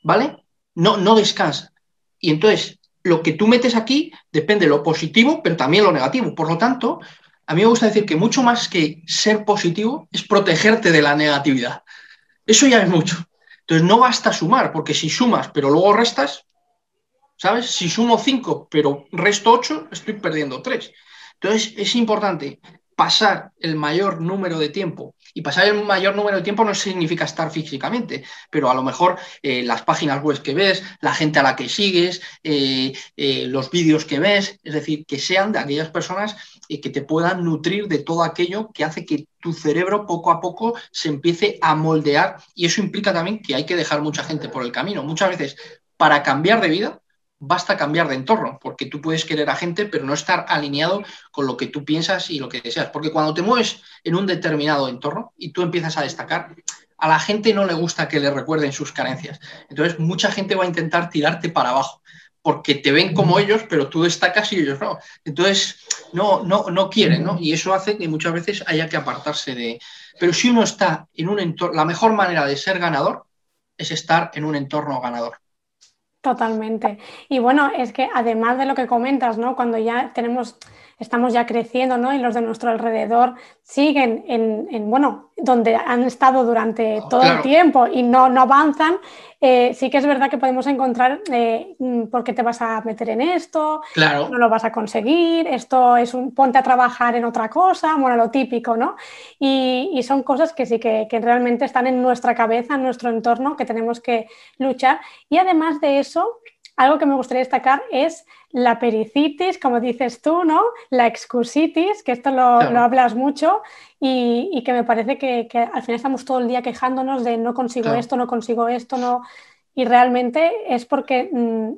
¿Vale? No, no descansa. Y entonces, lo que tú metes aquí depende de lo positivo, pero también lo negativo. Por lo tanto, a mí me gusta decir que mucho más que ser positivo es protegerte de la negatividad. Eso ya es mucho. Entonces no basta sumar, porque si sumas pero luego restas, ¿sabes? Si sumo 5 pero resto 8, estoy perdiendo 3. Entonces es importante pasar el mayor número de tiempo. Y pasar el mayor número de tiempo no significa estar físicamente, pero a lo mejor eh, las páginas web que ves, la gente a la que sigues, eh, eh, los vídeos que ves, es decir, que sean de aquellas personas que te puedan nutrir de todo aquello que hace que tu cerebro poco a poco se empiece a moldear y eso implica también que hay que dejar mucha gente por el camino. Muchas veces, para cambiar de vida, basta cambiar de entorno, porque tú puedes querer a gente, pero no estar alineado con lo que tú piensas y lo que deseas. Porque cuando te mueves en un determinado entorno y tú empiezas a destacar, a la gente no le gusta que le recuerden sus carencias. Entonces, mucha gente va a intentar tirarte para abajo, porque te ven como ellos, pero tú destacas y ellos no. Entonces, no, no, no quieren, ¿no? Y eso hace que muchas veces haya que apartarse de... Pero si uno está en un entorno, la mejor manera de ser ganador es estar en un entorno ganador. Totalmente. Y bueno, es que además de lo que comentas, ¿no? Cuando ya tenemos, estamos ya creciendo, ¿no? Y los de nuestro alrededor siguen en, bueno, donde han estado durante todo el tiempo y no, no avanzan, eh, sí que es verdad que podemos encontrar eh, mm, por qué te vas a meter en esto, claro. no lo vas a conseguir, esto es un ponte a trabajar en otra cosa, bueno, lo típico, ¿no? Y, son cosas que sí que, que, realmente están en nuestra cabeza, en nuestro entorno, que tenemos que luchar. Y además de eso, algo que me gustaría destacar es la pericitis, como dices tú, ¿no? La excusitis, que esto lo, hablas mucho y, que me parece que, al final estamos todo el día quejándonos de no consigo esto, no consigo esto, no. Y realmente es porque mm,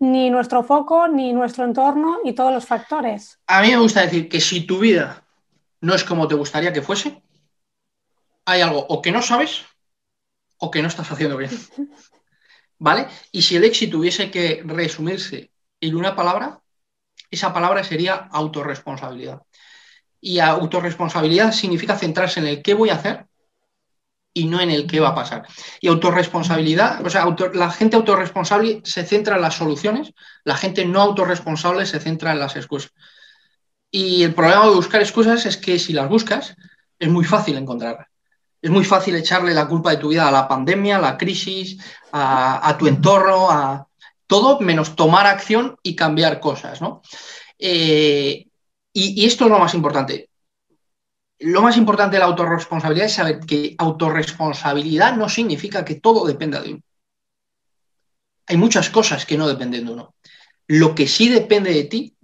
ni nuestro foco, ni nuestro entorno y todos los factores. A mí me gusta decir que si tu vida no es como te gustaría que fuese, hay algo o que no sabes o que no estás haciendo bien. ¿Vale? Y si el éxito tuviese que resumirse en una palabra, esa palabra sería autorresponsabilidad. Y autorresponsabilidad significa centrarse en el qué voy a hacer y no en el qué va a pasar. Y autorresponsabilidad, o sea, la gente autorresponsable se centra en las soluciones, la gente no autorresponsable se centra en las excusas. Y el problema de buscar excusas es que si las buscas, es muy fácil encontrarlas. Es muy fácil echarle la culpa de tu vida a la pandemia, a la crisis, a, tu entorno, a todo menos tomar acción y cambiar cosas, ¿no? Eh, y, esto es lo más importante. Lo más importante de la autorresponsabilidad es saber que autorresponsabilidad no significa que todo dependa de uno. Hay muchas cosas que no dependen de uno. Lo que sí depende de ti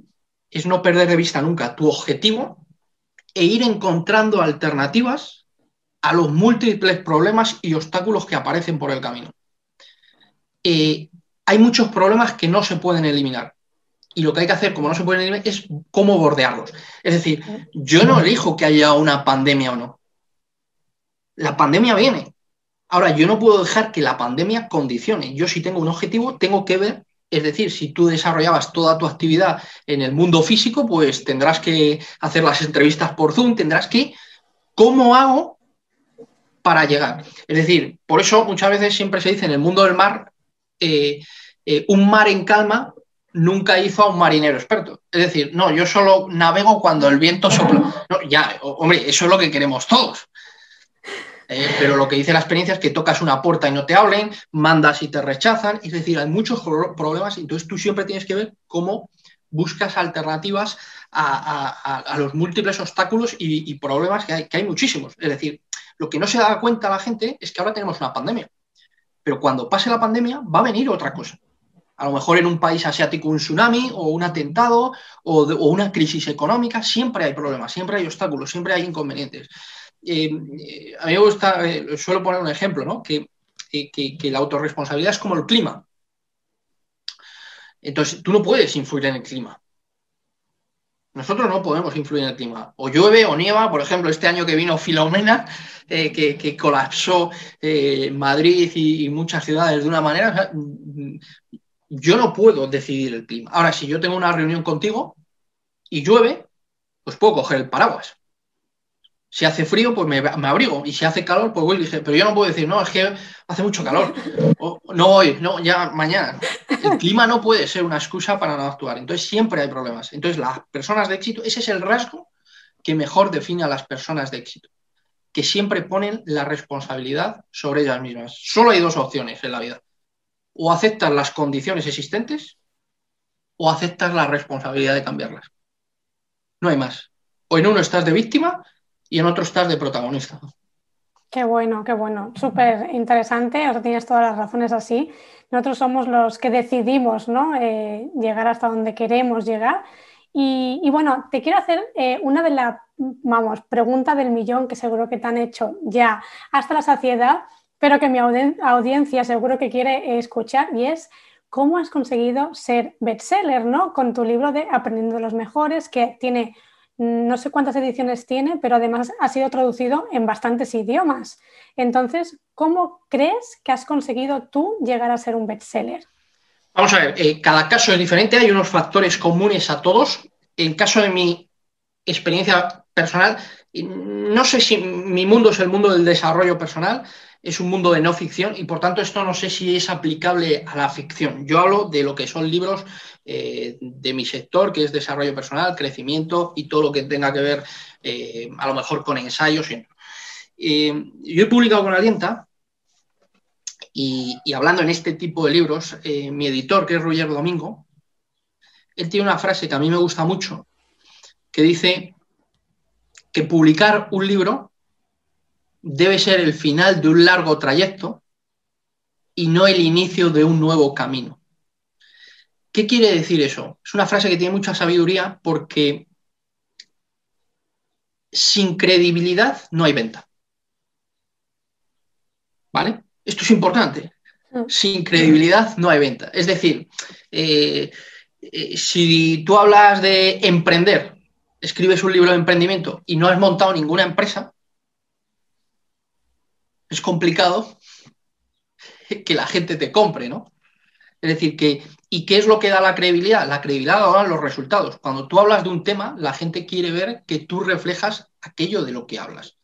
es no perder de vista nunca tu objetivo e ir encontrando alternativas a los múltiples problemas y obstáculos que aparecen por el camino. Eh, hay muchos problemas que no se pueden eliminar. Y lo que hay que hacer, como no se pueden eliminar, es cómo bordearlos. Es decir, yo no elijo que haya una pandemia o no. La pandemia viene. Ahora, yo no puedo dejar que la pandemia condicione. Yo si tengo un objetivo, tengo que ver, es decir, si tú desarrollabas toda tu actividad en el mundo físico, pues tendrás que hacer las entrevistas por Zoom, tendrás que, ¿cómo hago para llegar. Es decir, por eso muchas veces siempre se dice en el mundo del mar, eh, eh, un mar en calma nunca hizo a un marinero experto. Es decir, no, yo solo navego cuando el viento sopla. Ya, hombre, eso es lo que queremos todos. Eh, pero lo que dice la experiencia es que tocas una puerta y no te hablen, mandas y te rechazan, es decir, hay muchos problemas, entonces tú siempre tienes que ver cómo buscas alternativas a, los múltiples obstáculos y, problemas que hay, que hay muchísimos. Es decir, lo que no se da cuenta la gente es que ahora tenemos una pandemia, pero cuando pase la pandemia va a venir otra cosa. A lo mejor en un país asiático un tsunami o un atentado o, una crisis económica, siempre hay problemas, siempre hay obstáculos, siempre hay inconvenientes. Eh, eh, a mí me gusta, eh, suelo poner un ejemplo, ¿no? que, que la autorresponsabilidad es como el clima. Entonces, tú no puedes influir en el clima. Nosotros no podemos influir en el clima. O llueve o nieva, por ejemplo, este año que vino Filomena, eh, que, colapsó eh, Madrid y, muchas ciudades de una manera. yo no puedo decidir el clima. Ahora, si yo tengo una reunión contigo y llueve, pues puedo coger el paraguas. Si hace frío, pues me, abrigo. Y si hace calor, pues voy dije, pero yo no puedo decir, no, es que hace mucho calor. no hoy, no, ya mañana. El clima no puede ser una excusa para no actuar. Entonces siempre hay problemas. Entonces las personas de éxito, ese es el rasgo que mejor define a las personas de éxito, que siempre ponen la responsabilidad sobre ellas mismas. Solo hay dos opciones en la vida. O aceptas las condiciones existentes o aceptas la responsabilidad de cambiarlas. No hay más. O en uno estás de víctima y en otro estás de protagonista. Qué bueno, qué bueno, súper interesante, ahora tienes todas las razones así. Nosotros somos los que decidimos ¿no? Eh, llegar hasta donde queremos llegar. Y, bueno, te quiero hacer eh, una de las, vamos, pregunta del millón que seguro que te han hecho ya hasta la saciedad, pero que mi audiencia seguro que quiere escuchar y es, ¿cómo has conseguido ser bestseller, ¿no? Con tu libro de Aprendiendo de los Mejores, que tiene no sé cuántas ediciones tiene, pero además ha sido traducido en bastantes idiomas. Entonces, ¿cómo crees que has conseguido tú llegar a ser un bestseller? Vamos a ver, eh, cada caso es diferente, hay unos factores comunes a todos. En caso de mi experiencia personal, no sé si mi mundo es el mundo del desarrollo personal, es un mundo de no ficción y por tanto esto no sé si es aplicable a la ficción. Yo hablo de lo que son libros eh, de mi sector, que es desarrollo personal, crecimiento y todo lo que tenga que ver eh, a lo mejor con ensayos. Eh, yo he publicado con Alienta y, y, hablando en este tipo de libros, mi editor, que es Roger Domingo, él tiene una frase que a mí me gusta mucho, que dice que publicar un libro debe ser el final de un largo trayecto y no el inicio de un nuevo camino. ¿Qué quiere decir eso? Es una frase que tiene mucha sabiduría porque sin credibilidad no hay venta. ¿Vale? Esto es importante. Mm. Sin credibilidad no hay venta. Es decir, eh, eh, si tú hablas de emprender, escribes un libro de emprendimiento y no has montado ninguna empresa, es complicado que la gente te compre, ¿no? Es decir, que, ¿y qué es lo que da la credibilidad? La credibilidad da los resultados. Cuando tú hablas de un tema, la gente quiere ver que tú reflejas aquello de lo que hablas.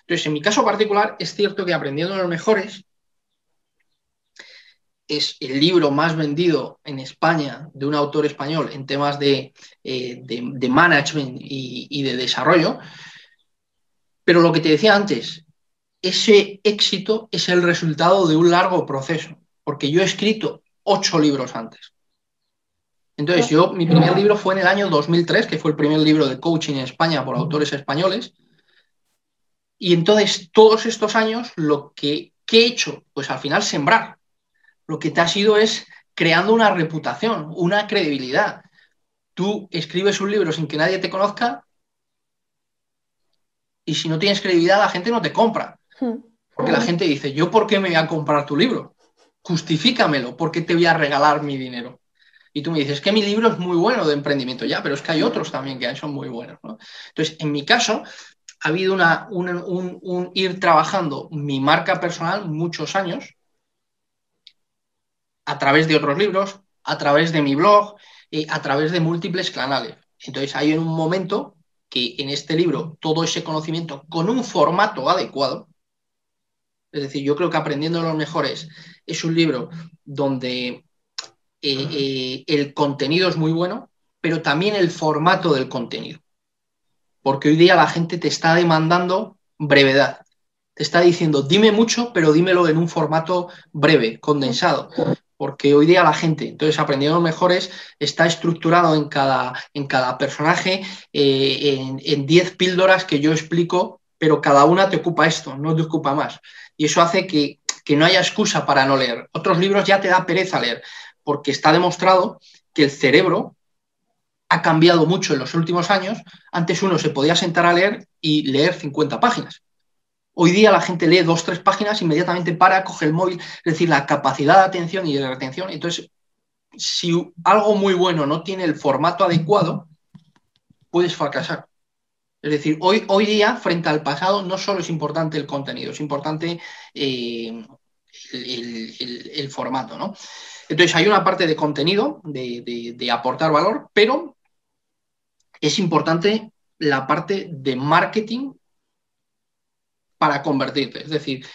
Entonces, en mi caso particular, es cierto que Aprendiendo los Mejores es el libro más vendido en España de un autor español en temas de, eh, management y de desarrollo. Pero lo que te decía antes, ese éxito es el resultado de un largo proceso, porque yo he escrito ocho libros antes. Entonces, yo, mi primer libro fue en el año 2003, que fue el primer libro de coaching en España por autores españoles. Y entonces, todos estos años, lo que, he hecho, pues al final sembrar. Lo que te ha sido es creando una reputación, una credibilidad. Tú escribes un libro sin que nadie te conozca y si no tienes credibilidad, la gente no te compra. Porque la gente dice, ¿yo por qué me voy a comprar tu libro? Justifícamelo, ¿por qué te voy a regalar mi dinero? Y tú me dices, que mi libro es muy bueno de emprendimiento, ya, pero es que hay otros también que son muy buenos. Entonces, en mi caso, ha habido una, un, ir trabajando mi marca personal muchos años a través de otros libros, a través de mi blog, y a través de múltiples canales. Entonces, hay un momento que en este libro todo ese conocimiento con un formato adecuado, es decir, yo creo que Aprendiendo los Mejores es un libro donde eh, eh, el contenido es muy bueno, pero también el formato del contenido. Porque hoy día la gente te está demandando brevedad. Te está diciendo, dime mucho, pero dímelo en un formato breve, condensado. Porque hoy día la gente, entonces aprendiendo mejores, está estructurado en cada, en cada personaje eh, en 10 píldoras que yo explico, pero cada una te ocupa esto, no te ocupa más. Y eso hace que, que no haya excusa para no leer. Otros libros ya te da pereza leer, porque está demostrado que el cerebro ha cambiado mucho en los últimos años. Antes uno se podía sentar a leer y leer 50 páginas. Hoy día la gente lee dos, tres páginas, inmediatamente para, coge el móvil, es decir, la capacidad de atención y de retención. Entonces, si algo muy bueno no tiene el formato adecuado, puedes fracasar. Es decir, hoy, hoy día, frente al pasado, no solo es importante el contenido, es importante eh, el, formato, ¿no? Entonces, hay una parte de contenido, de aportar valor, pero es importante la parte de marketing para convertirte. Es decir,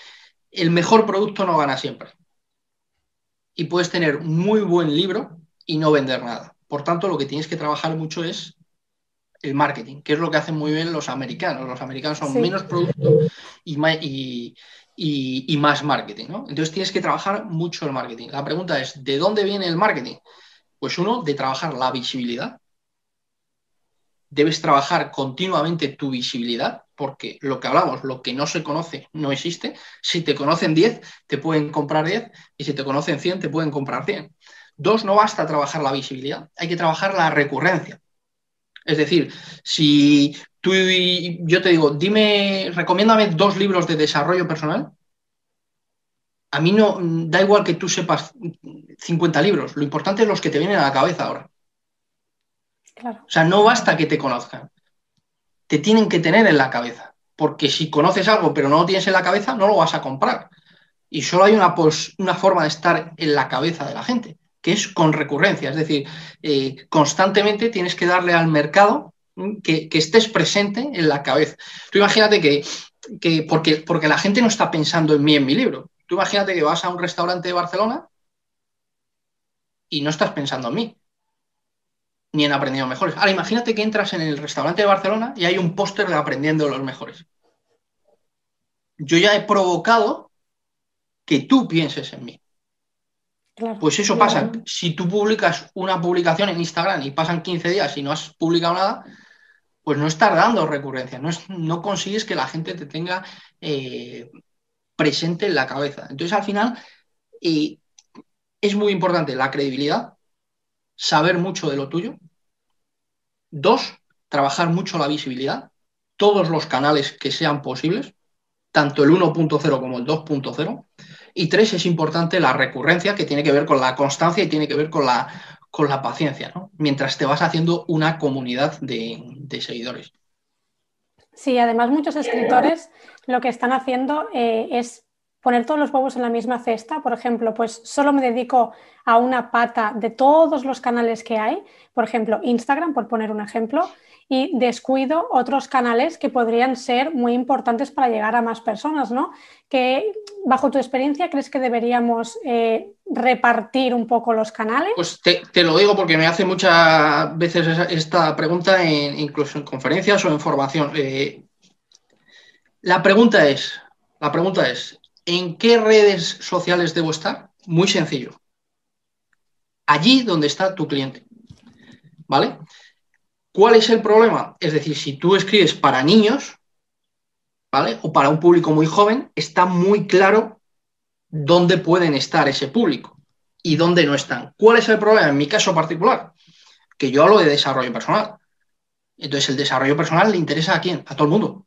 el mejor producto no gana siempre. Y puedes tener muy buen libro y no vender nada. Por tanto, lo que tienes que trabajar mucho es el marketing, que es lo que hacen muy bien los americanos. Los americanos son menos producto y más, marketing. Entonces tienes que trabajar mucho el marketing. La pregunta es, ¿de dónde viene el marketing? Pues uno, de trabajar la visibilidad. Debes trabajar continuamente tu visibilidad porque lo que hablamos, lo que no se conoce no existe. Si te conocen 10, te pueden comprar 10 y si te conocen 100, te pueden comprar 100. Dos, no basta trabajar la visibilidad, hay que trabajar la recurrencia. Es decir, si tú y yo te digo, dime, recomiéndame dos libros de desarrollo personal, a mí no da igual que tú sepas 50 libros, lo importante es los que te vienen a la cabeza ahora. O sea, no basta que te conozcan te tienen que tener en la cabeza. Porque si conoces algo pero no lo tienes en la cabeza, no lo vas a comprar. Y solo hay una, una forma de estar en la cabeza de la gente, que es con recurrencia. Es decir, eh, constantemente tienes que darle al mercado que, estés presente en la cabeza. Tú imagínate que, que porque, porque la gente no está pensando en mí en mi libro. Tú imagínate que vas a un restaurante de Barcelona y no estás pensando en mí ni en Aprendiendo Mejores. Ahora, imagínate que entras en el restaurante de Barcelona y hay un póster de Aprendiendo los Mejores. Yo ya he provocado que tú pienses en mí. Pues eso pasa. Si tú publicas una publicación en Instagram y pasan 15 días y no has publicado nada, pues no estás dando recurrencia, no, consigues que la gente te tenga eh, presente en la cabeza. Entonces, al final, eh, es muy importante la credibilidad, saber mucho de lo tuyo. Dos, trabajar mucho la visibilidad, todos los canales que sean posibles, tanto el 1.0 como el 2.0. Y tres, es importante la recurrencia, que tiene que ver con la constancia y tiene que ver con la, con la paciencia, ¿no? mientras te vas haciendo una comunidad de, seguidores. Sí, además muchos escritores lo que están haciendo eh, es poner todos los huevos en la misma cesta, por ejemplo, pues solo me dedico a una pata de todos los canales que hay, por ejemplo, Instagram, por poner un ejemplo, y descuido otros canales que podrían ser muy importantes para llegar a más personas, ¿no? Que, bajo tu experiencia, ¿crees que deberíamos eh, repartir un poco los canales? Pues te, lo digo porque me hace muchas veces esta pregunta, incluso en conferencias o en formación. Eh, la pregunta es, la pregunta es, ¿En qué redes sociales debo estar? Muy sencillo. Allí donde está tu cliente. ¿Vale? ¿Cuál es el problema? Es decir, si tú escribes para niños, ¿vale? O para un público muy joven, está muy claro dónde pueden estar ese público y dónde no están. ¿Cuál es el problema? En mi caso particular, que yo hablo de desarrollo personal. Entonces, el desarrollo personal le interesa a quién? A todo el mundo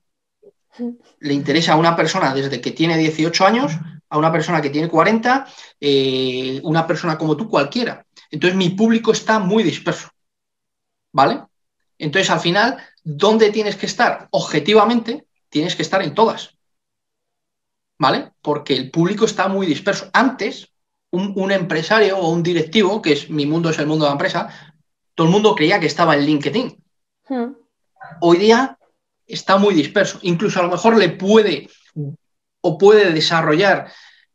le interesa a una persona desde que tiene 18 años, a una persona que tiene 40, eh, una persona como tú, cualquiera. Entonces mi público está muy disperso. ¿Vale? Entonces al final, ¿dónde tienes que estar? Objetivamente, tienes que estar en todas. ¿Vale? Porque el público está muy disperso. Antes, un, empresario o un directivo, que es mi mundo es el mundo de la empresa, todo el mundo creía que estaba en LinkedIn. Hmm. Hoy día está muy disperso. Incluso a lo mejor le puede o puede desarrollar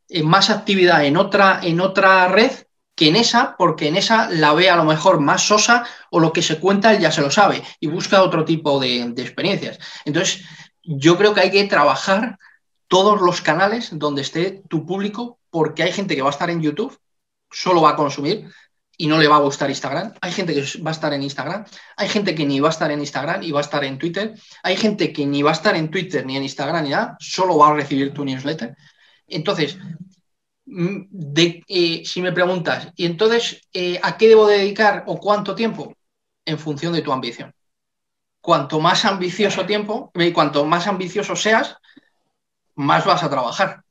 eh, más actividad en otra, en otra red que en esa, porque en esa la ve a lo mejor más sosa o lo que se cuenta él ya se lo sabe y busca otro tipo de, experiencias. Entonces, yo creo que hay que trabajar todos los canales donde esté tu público, porque hay gente que va a estar en YouTube, solo va a consumir y no le va a gustar Instagram. Hay gente que va a estar en Instagram, hay gente que ni va a estar en Instagram y va a estar en Twitter, hay gente que ni va a estar en Twitter ni en Instagram ni nada, solo va a recibir tu newsletter. Entonces, de, eh, si me preguntas, ¿y entonces eh, a qué debo dedicar o cuánto tiempo? En función de tu ambición. Cuanto más ambicioso tiempo, y cuanto más ambicioso seas, más vas a trabajar.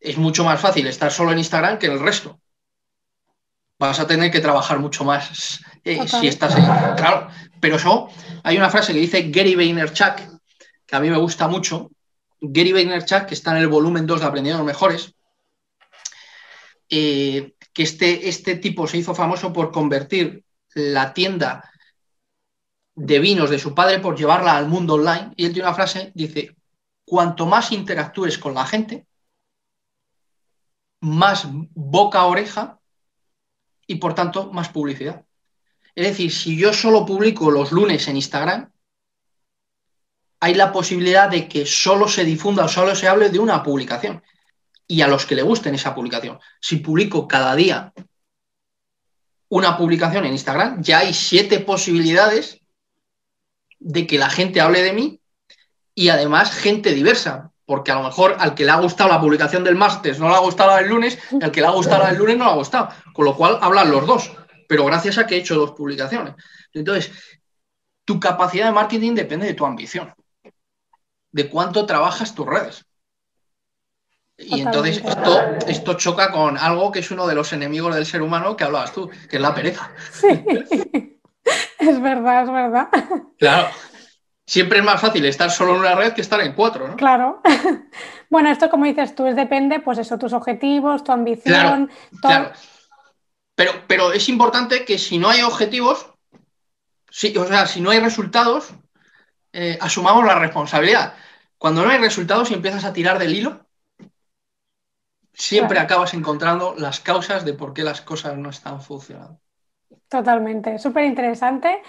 Es mucho más fácil estar solo en Instagram que en el resto. Vas a tener que trabajar mucho más eh, si estás ahí. Claro, pero eso, hay una frase que dice Gary Vaynerchuk, que a mí me gusta mucho. Gary Vaynerchuk, que está en el volumen 2 de Aprendiendo los Mejores, eh, que este, este tipo se hizo famoso por convertir la tienda de vinos de su padre por llevarla al mundo online. Y él tiene una frase, dice, cuanto más interactúes con la gente, más boca a oreja y por tanto más publicidad. Es decir, si yo solo publico los lunes en Instagram, hay la posibilidad de que solo se difunda o solo se hable de una publicación y a los que le gusten esa publicación. Si publico cada día una publicación en Instagram, ya hay siete posibilidades de que la gente hable de mí y además gente diversa, porque a lo mejor al que le ha gustado la publicación del martes no le ha gustado la del lunes, y al que le ha gustado la del lunes no le ha gustado, con lo cual hablan los dos, pero gracias a que he hecho dos publicaciones. Entonces, tu capacidad de marketing depende de tu ambición, de cuánto trabajas tus redes. Y entonces esto, esto choca con algo que es uno de los enemigos del ser humano que hablabas tú, que es la pereza. Sí, es verdad, es verdad. Claro siempre es más fácil estar solo en una red que estar en cuatro, ¿no? Claro. bueno, esto como dices tú, es depende, pues eso, tus objetivos, tu ambición. Claro, Pero, pero es importante que si no hay objetivos, si, o sea, si no hay resultados, eh, asumamos la responsabilidad. Cuando no hay resultados y empiezas a tirar del hilo, siempre acabas encontrando las causas de por qué las cosas no están funcionando. Totalmente, súper interesante.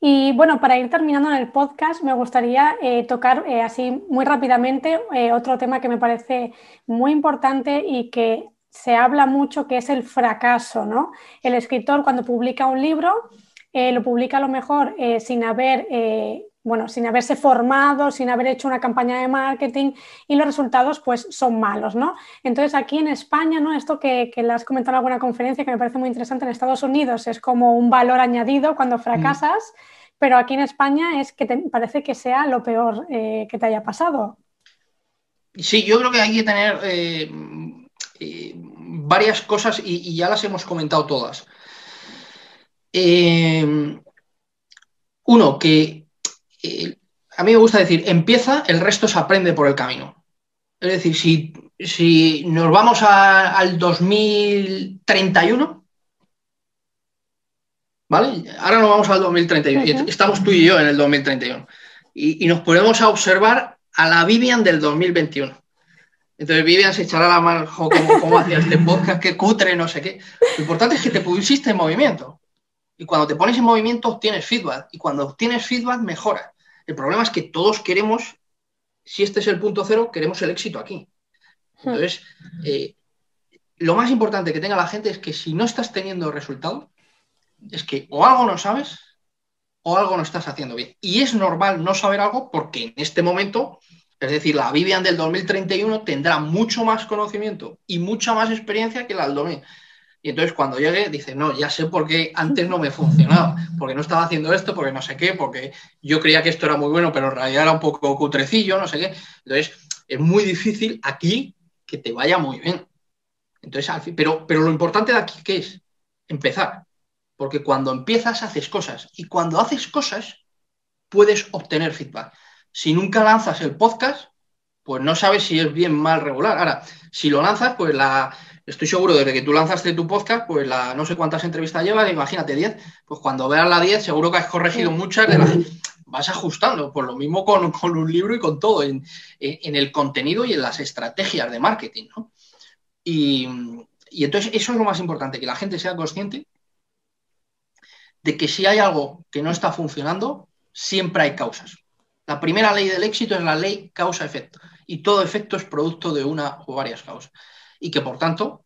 Y bueno, para ir terminando en el podcast, me gustaría eh, tocar eh, así muy rápidamente eh, otro tema que me parece muy importante y que se habla mucho, que es el fracaso, ¿no? El escritor cuando publica un libro, lo publica a lo mejor sin haber bueno, sin haberse formado, sin haber hecho una campaña de marketing y los resultados pues son malos, ¿no? Entonces aquí en España, ¿no? Esto que, que le has comentado en alguna conferencia que me parece muy interesante en Estados Unidos es como un valor añadido cuando mm. fracasas, pero aquí en España es que te parece que sea lo peor eh, que te haya pasado. Sí, yo creo que hay que tener eh, eh, varias cosas y, ya las hemos comentado todas. uno, que a mí me gusta decir, empieza, el resto se aprende por el camino. Es decir, si, si nos vamos al 2031, ¿vale? Ahora nos vamos al 2031, estamos tú y yo en el 2031, y, nos ponemos a observar a la Vivian del 2021. Entonces Vivian se echará la mano como, como hacía este podcast, que cutre, no sé qué. Lo importante es que te pusiste en movimiento. Y cuando te pones en movimiento obtienes feedback. Y cuando obtienes feedback mejora. El problema es que todos queremos, si este es el punto cero, queremos el éxito aquí. Entonces, eh, lo más importante que tenga la gente es que si no estás teniendo resultado, es que o algo no sabes o algo no estás haciendo bien. Y es normal no saber algo porque en este momento, es decir, la Vivian del 2031 tendrá mucho más conocimiento y mucha más experiencia que la del 2000. Y entonces cuando llegue, dice, no, ya sé por qué antes no me funcionaba, porque no estaba haciendo esto, porque no sé qué, porque yo creía que esto era muy bueno, pero en realidad era un poco cutrecillo, no sé qué. Entonces, es muy difícil aquí que te vaya muy bien. Entonces, pero, pero lo importante de aquí, ¿qué es? Empezar. Porque cuando empiezas, haces cosas. Y cuando haces cosas, puedes obtener feedback. Si nunca lanzas el podcast, pues no sabes si es bien, mal, regular. Ahora, si lo lanzas, pues la, estoy seguro, desde que tú lanzaste tu podcast, pues la no sé cuántas entrevistas llevas, imagínate 10, pues cuando veas la 10 seguro que has corregido muchas, vas ajustando, pues lo mismo con, un libro y con todo, en, el contenido y en las estrategias de marketing, ¿no? Y entonces eso es lo más importante, que la gente sea consciente de que si hay algo que no está funcionando, siempre hay causas. La primera ley del éxito es la ley causa-efecto. y todo efecto es producto de una o varias causas. Y que por tanto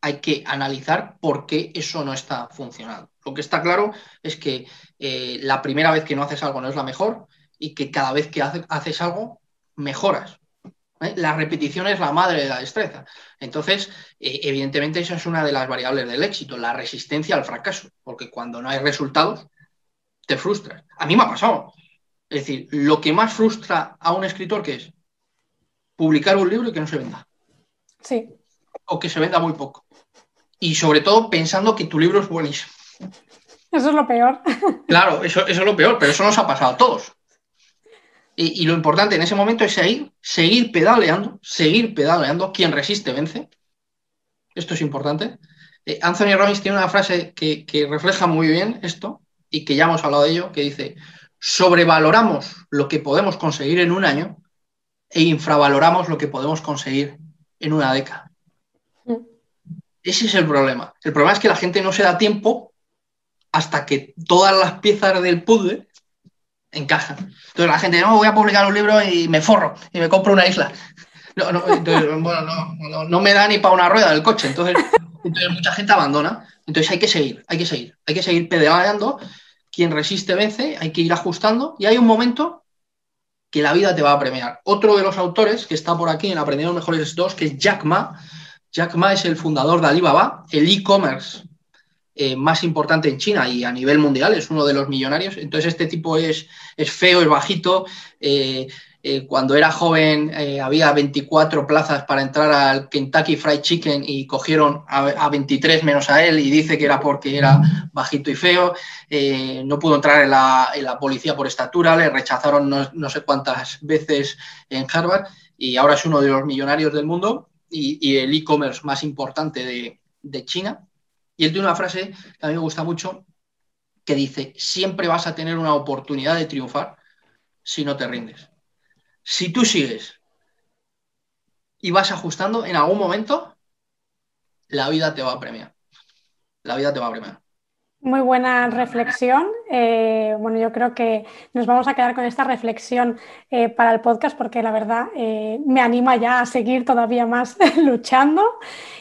hay que analizar por qué eso no está funcionando. Lo que está claro es que eh, la primera vez que no haces algo no es la mejor y que cada vez que haces algo mejoras. ¿eh? La repetición es la madre de la destreza. Entonces, eh, evidentemente, esa es una de las variables del éxito, la resistencia al fracaso, porque cuando no hay resultados, te frustras. A mí me ha pasado. Es decir, lo que más frustra a un escritor que es publicar un libro y que no se venda. Sí. O que se venda muy poco. Y sobre todo pensando que tu libro es buenísimo. Eso es lo peor. Claro, eso, es lo peor, pero eso nos ha pasado a todos. Y, lo importante en ese momento es seguir, seguir pedaleando, seguir pedaleando. Quien resiste vence. Esto es importante. Eh, Anthony Robbins tiene una frase que, que refleja muy bien esto y que ya hemos hablado de ello, que dice, sobrevaloramos lo que podemos conseguir en un año e infravaloramos lo que podemos conseguir en una década. Mm. Ese es el problema. El problema es que la gente no se da tiempo hasta que todas las piezas del puzzle encajan. Entonces la gente, no, voy a publicar un libro y me forro y me compro una isla. No, no, bueno, no, me da ni para una rueda del coche. Entonces, entonces mucha gente abandona. Entonces hay que seguir, hay que seguir, hay que seguir pedaleando. Quien resiste vence, hay que ir ajustando y hay un momento que la vida te va a premiar. Otro de los autores que está por aquí en Aprendiendo Mejores dos, que es Jack Ma. Jack Ma es el fundador de Alibaba, el e-commerce eh, más importante en China y a nivel mundial, es uno de los millonarios. Entonces este tipo es, es feo, es bajito. Eh, eh, cuando era joven había 24 plazas para entrar al Kentucky Fried Chicken y cogieron a, 23 menos a él y dice que era porque era bajito y feo. no pudo entrar en la, policía por estatura, le rechazaron no, sé cuántas veces en Harvard y ahora es uno de los millonarios del mundo y, el e-commerce más importante de, de China. Y él tiene una frase que a mí me gusta mucho, que dice, siempre vas a tener una oportunidad de triunfar si no te rindes. Si tú sigues y vas ajustando, en algún momento la vida te va a premiar. La vida te va a premiar. Muy buena reflexión. Eh, bueno, yo creo que nos vamos a quedar con esta reflexión eh, para el podcast porque la verdad eh, me anima ya a seguir todavía más luchando.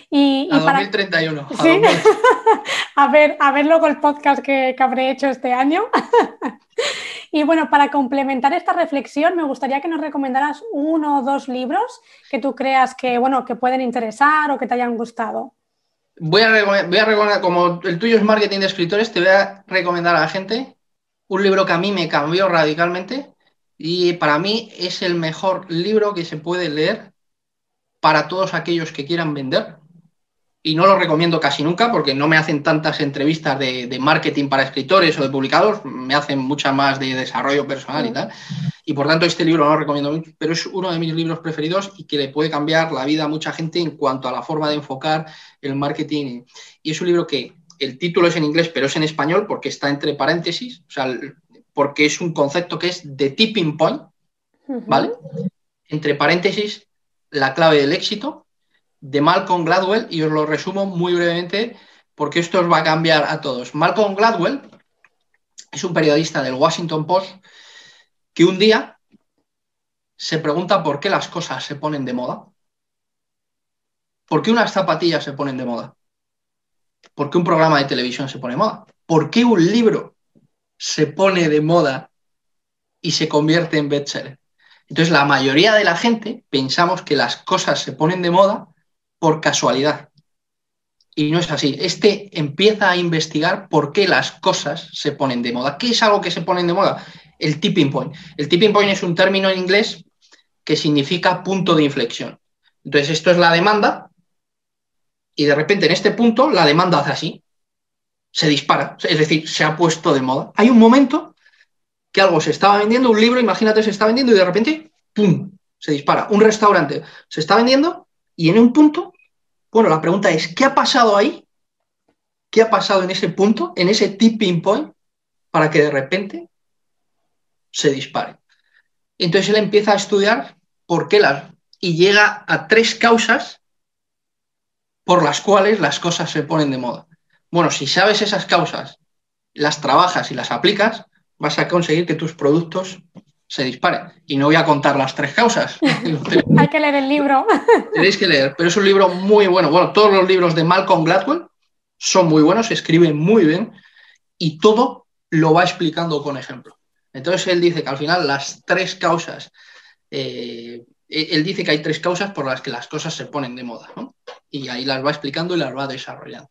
Y, a 2031. A, ver, a ver luego el podcast que, habré hecho este año. y bueno, para complementar esta reflexión, me gustaría que nos recomendaras uno o dos libros que tú creas que, bueno, que pueden interesar o que te hayan gustado. Voy a, voy a recomendar, como el tuyo es marketing de escritores, te voy a recomendar a la gente un libro que a mí me cambió radicalmente y para mí es el mejor libro que se puede leer para todos aquellos que quieran vender y no lo recomiendo casi nunca porque no me hacen tantas entrevistas de, marketing para escritores o de publicados, me hacen muchas más de desarrollo personal y tal. Y por tanto este libro no lo recomiendo mucho, pero es uno de mis libros preferidos y que le puede cambiar la vida a mucha gente en cuanto a la forma de enfocar el marketing. Y es un libro que el título es en inglés, pero es en español porque está entre paréntesis, o sea, porque es un concepto que es de tipping point, ¿vale? Entre paréntesis, la clave del éxito de Malcolm Gladwell y os lo resumo muy brevemente porque esto os va a cambiar a todos. Malcolm Gladwell es un periodista del Washington Post que un día se pregunta por qué las cosas se ponen de moda. ¿Por qué unas zapatillas se ponen de moda? ¿Por qué un programa de televisión se pone de moda? ¿Por qué un libro se pone de moda y se convierte en bestseller? Entonces, la mayoría de la gente pensamos que las cosas se ponen de moda por casualidad. Y no es así. Este empieza a investigar por qué las cosas se ponen de moda. ¿Qué es algo que se pone de moda? El tipping point. El tipping point es un término en inglés que significa punto de inflexión. Entonces, esto es la demanda y de repente en este punto la demanda hace así. Se dispara, es decir, se ha puesto de moda. Hay un momento que algo se estaba vendiendo, un libro, imagínate, se está vendiendo y de repente, ¡pum!, se dispara. Un restaurante se está vendiendo y en un punto, bueno, la pregunta es, ¿qué ha pasado ahí? ¿Qué ha pasado en ese punto, en ese tipping point, para que de repente se dispare? Entonces él empieza a estudiar por qué las... y llega a tres causas por las cuales las cosas se ponen de moda. Bueno, si sabes esas causas, las trabajas y las aplicas, vas a conseguir que tus productos se dispare. Y no voy a contar las tres causas. Hay que leer el libro. Tenéis que leer, pero es un libro muy bueno. Bueno, todos los libros de Malcolm Gladwell son muy buenos, escribe muy bien y todo lo va explicando con ejemplo. Entonces él dice que al final las tres causas, eh, él dice que hay tres causas por las que las cosas se ponen de moda, ¿no? Y ahí las va explicando y las va desarrollando.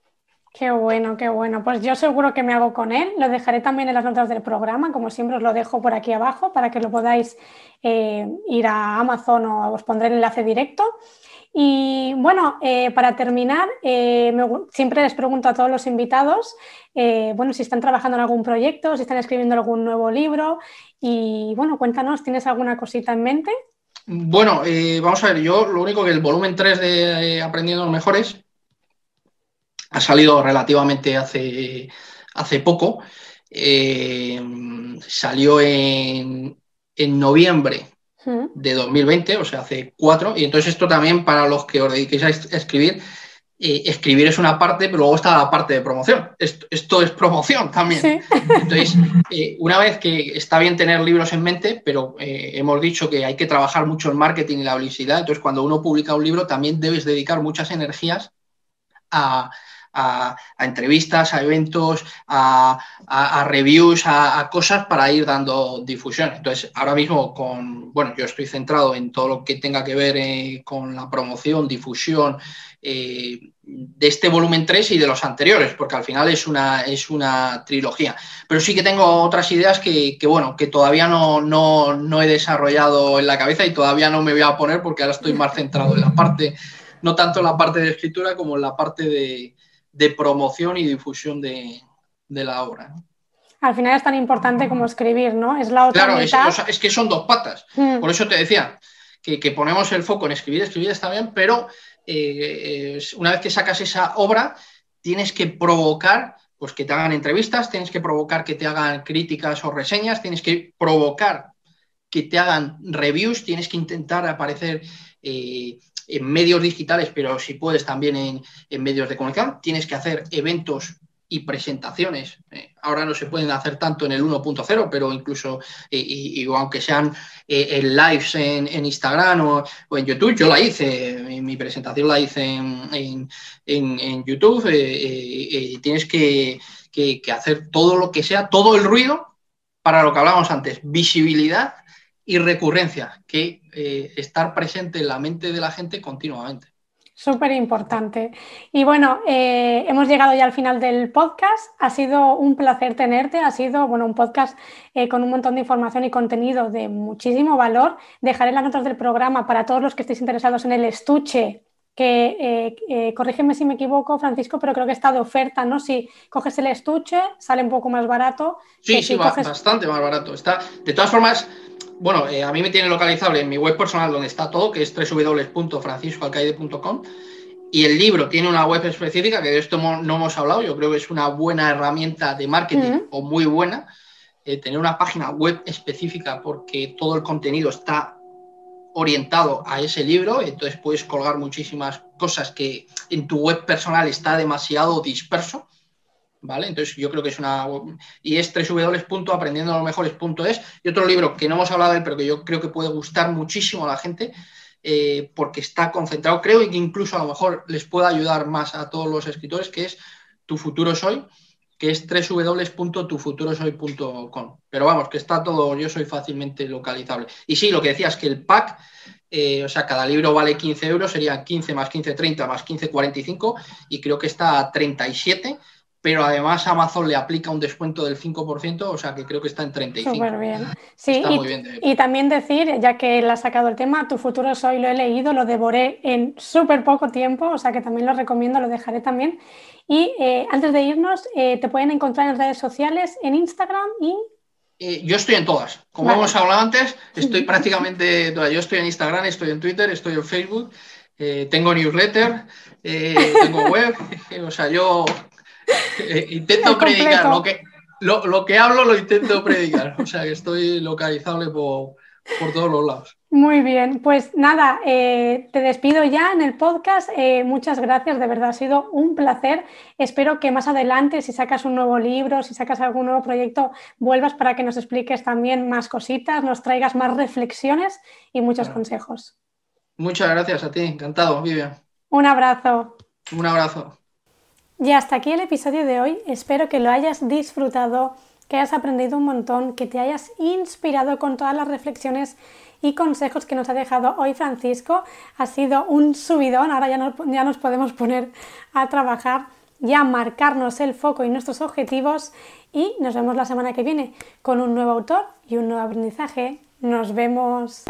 Qué bueno, qué bueno. Pues yo seguro que me hago con él. Lo dejaré también en las notas del programa. Como siempre os lo dejo por aquí abajo para que lo podáis eh, ir a Amazon o os pondré el enlace directo. Y bueno, eh, para terminar, eh, siempre les pregunto a todos los invitados, bueno, si están trabajando en algún proyecto, si están escribiendo algún nuevo libro. Y bueno, cuéntanos, ¿tienes alguna cosita en mente? Bueno, vamos a ver, yo lo único que el volumen 3 de Aprendiendo los Mejores ha salido relativamente hace, hace poco. Eh, salió en, noviembre de 2020, o sea, hace cuatro. Y entonces esto también para los que os dediquéis a escribir, eh, escribir es una parte, pero luego está la parte de promoción. Esto, es promoción también. Entonces, eh, una vez que está bien tener libros en mente, pero hemos dicho que hay que trabajar mucho el marketing y la publicidad, entonces cuando uno publica un libro también debes dedicar muchas energías a, a, entrevistas, a eventos, a, reviews, a, cosas para ir dando difusión. Entonces, ahora mismo con, bueno, yo estoy centrado en todo lo que tenga que ver eh, con la promoción, difusión eh, de este volumen 3 y de los anteriores, porque al final es una, es una trilogía. Pero sí que tengo otras ideas que, bueno, que todavía no, no he desarrollado en la cabeza y todavía no me voy a poner porque ahora estoy más centrado en la parte no tanto en la parte de escritura como en la parte de, de promoción y difusión de, la obra. Al final es tan importante como escribir, ¿no? Es la otra Claro, es, que son dos patas. Mm. Por eso te decía que, ponemos el foco en escribir, escribir está bien, pero eh, una vez que sacas esa obra, tienes que provocar pues que te hagan entrevistas, tienes que provocar que te hagan críticas o reseñas, tienes que provocar que te hagan reviews, tienes que intentar aparecer eh, en medios digitales, pero si puedes también en, medios de comunicación. Tienes que hacer eventos y presentaciones. Eh, ahora no se pueden hacer tanto en el 1.0, pero incluso, eh, y, aunque sean eh, en lives en, Instagram o, en YouTube, yo la hice, mi, presentación la hice en, YouTube, tienes que, que, hacer todo lo que sea, todo el ruido para lo que hablábamos antes, visibilidad y recurrencia, que eh, estar presente en la mente de la gente continuamente. Súper importante. Y bueno, eh, hemos llegado ya al final del podcast. Ha sido un placer tenerte. Ha sido bueno, un podcast eh, con un montón de información y contenido de muchísimo valor. Dejaré las notas del programa para todos los que estéis interesados en el estuche que, corrígeme si me equivoco, Francisco, pero creo que está de oferta, ¿no? Si coges el estuche, sale un poco más barato. Sí, sí, bastante más barato. Está, de todas formas, bueno, eh, a mí me tiene localizable en mi web personal donde está todo, que es www.franciscoalcaide.com. Y el libro tiene una web específica, que de esto no hemos hablado, yo creo que es una buena herramienta de marketing o muy buena, eh, tener una página web específica porque todo el contenido está orientado a ese libro, entonces puedes colgar muchísimas cosas que en tu web personal está demasiado disperso ¿vale? Entonces yo creo que es una... Y es www.aprendiendolomejores.es y otro libro que no hemos hablado de él, pero que yo creo que puede gustar muchísimo a la gente, eh, porque está concentrado, creo, y que incluso a lo mejor les puede ayudar más a todos los escritores, que es Tu futuro soy, que es www.tufuturosoy.com. Pero vamos, que está todo, yo soy fácilmente localizable. Y sí, lo que decías, que el pack... Eh, o sea, cada libro vale 15 euros, serían 15 más 15, 30 más 15, 45, y creo que está a 37 pero además Amazon le aplica un descuento del 5%, o sea que creo que está en 35%. Súper bien. Sí, y, también decir, ya que él ha sacado el tema, Tu futuro soy, lo he leído, lo devoré en súper poco tiempo, o sea que también lo recomiendo, lo dejaré también. Y eh, antes de irnos, eh, te pueden encontrar en redes sociales, en Instagram y... Eh, yo estoy en todas. Como hemos hablado antes, estoy prácticamente. Yo estoy en Instagram, estoy en Twitter, estoy en Facebook, tengo newsletter, tengo web, o sea, yo eh, intento predicar. Lo que, lo, que hablo lo intento predicar. O sea que estoy localizable por, todos los lados. Muy bien, pues nada, eh, te despido ya en el podcast. Eh, muchas gracias, de verdad ha sido un placer. Espero que más adelante, si sacas un nuevo libro, si sacas algún nuevo proyecto, vuelvas para que nos expliques también más cositas, nos traigas más reflexiones y muchos consejos. Muchas gracias a ti, encantado, Vivian. Un abrazo. Un abrazo. Y hasta aquí el episodio de hoy. Espero que lo hayas disfrutado, que hayas aprendido un montón, que te hayas inspirado con todas las reflexiones y consejos que nos ha dejado hoy Francisco. Ha sido un subidón, ahora ya, nos podemos poner a trabajar, ya marcarnos el foco y nuestros objetivos y nos vemos la semana que viene con un nuevo autor y un nuevo aprendizaje. Nos vemos.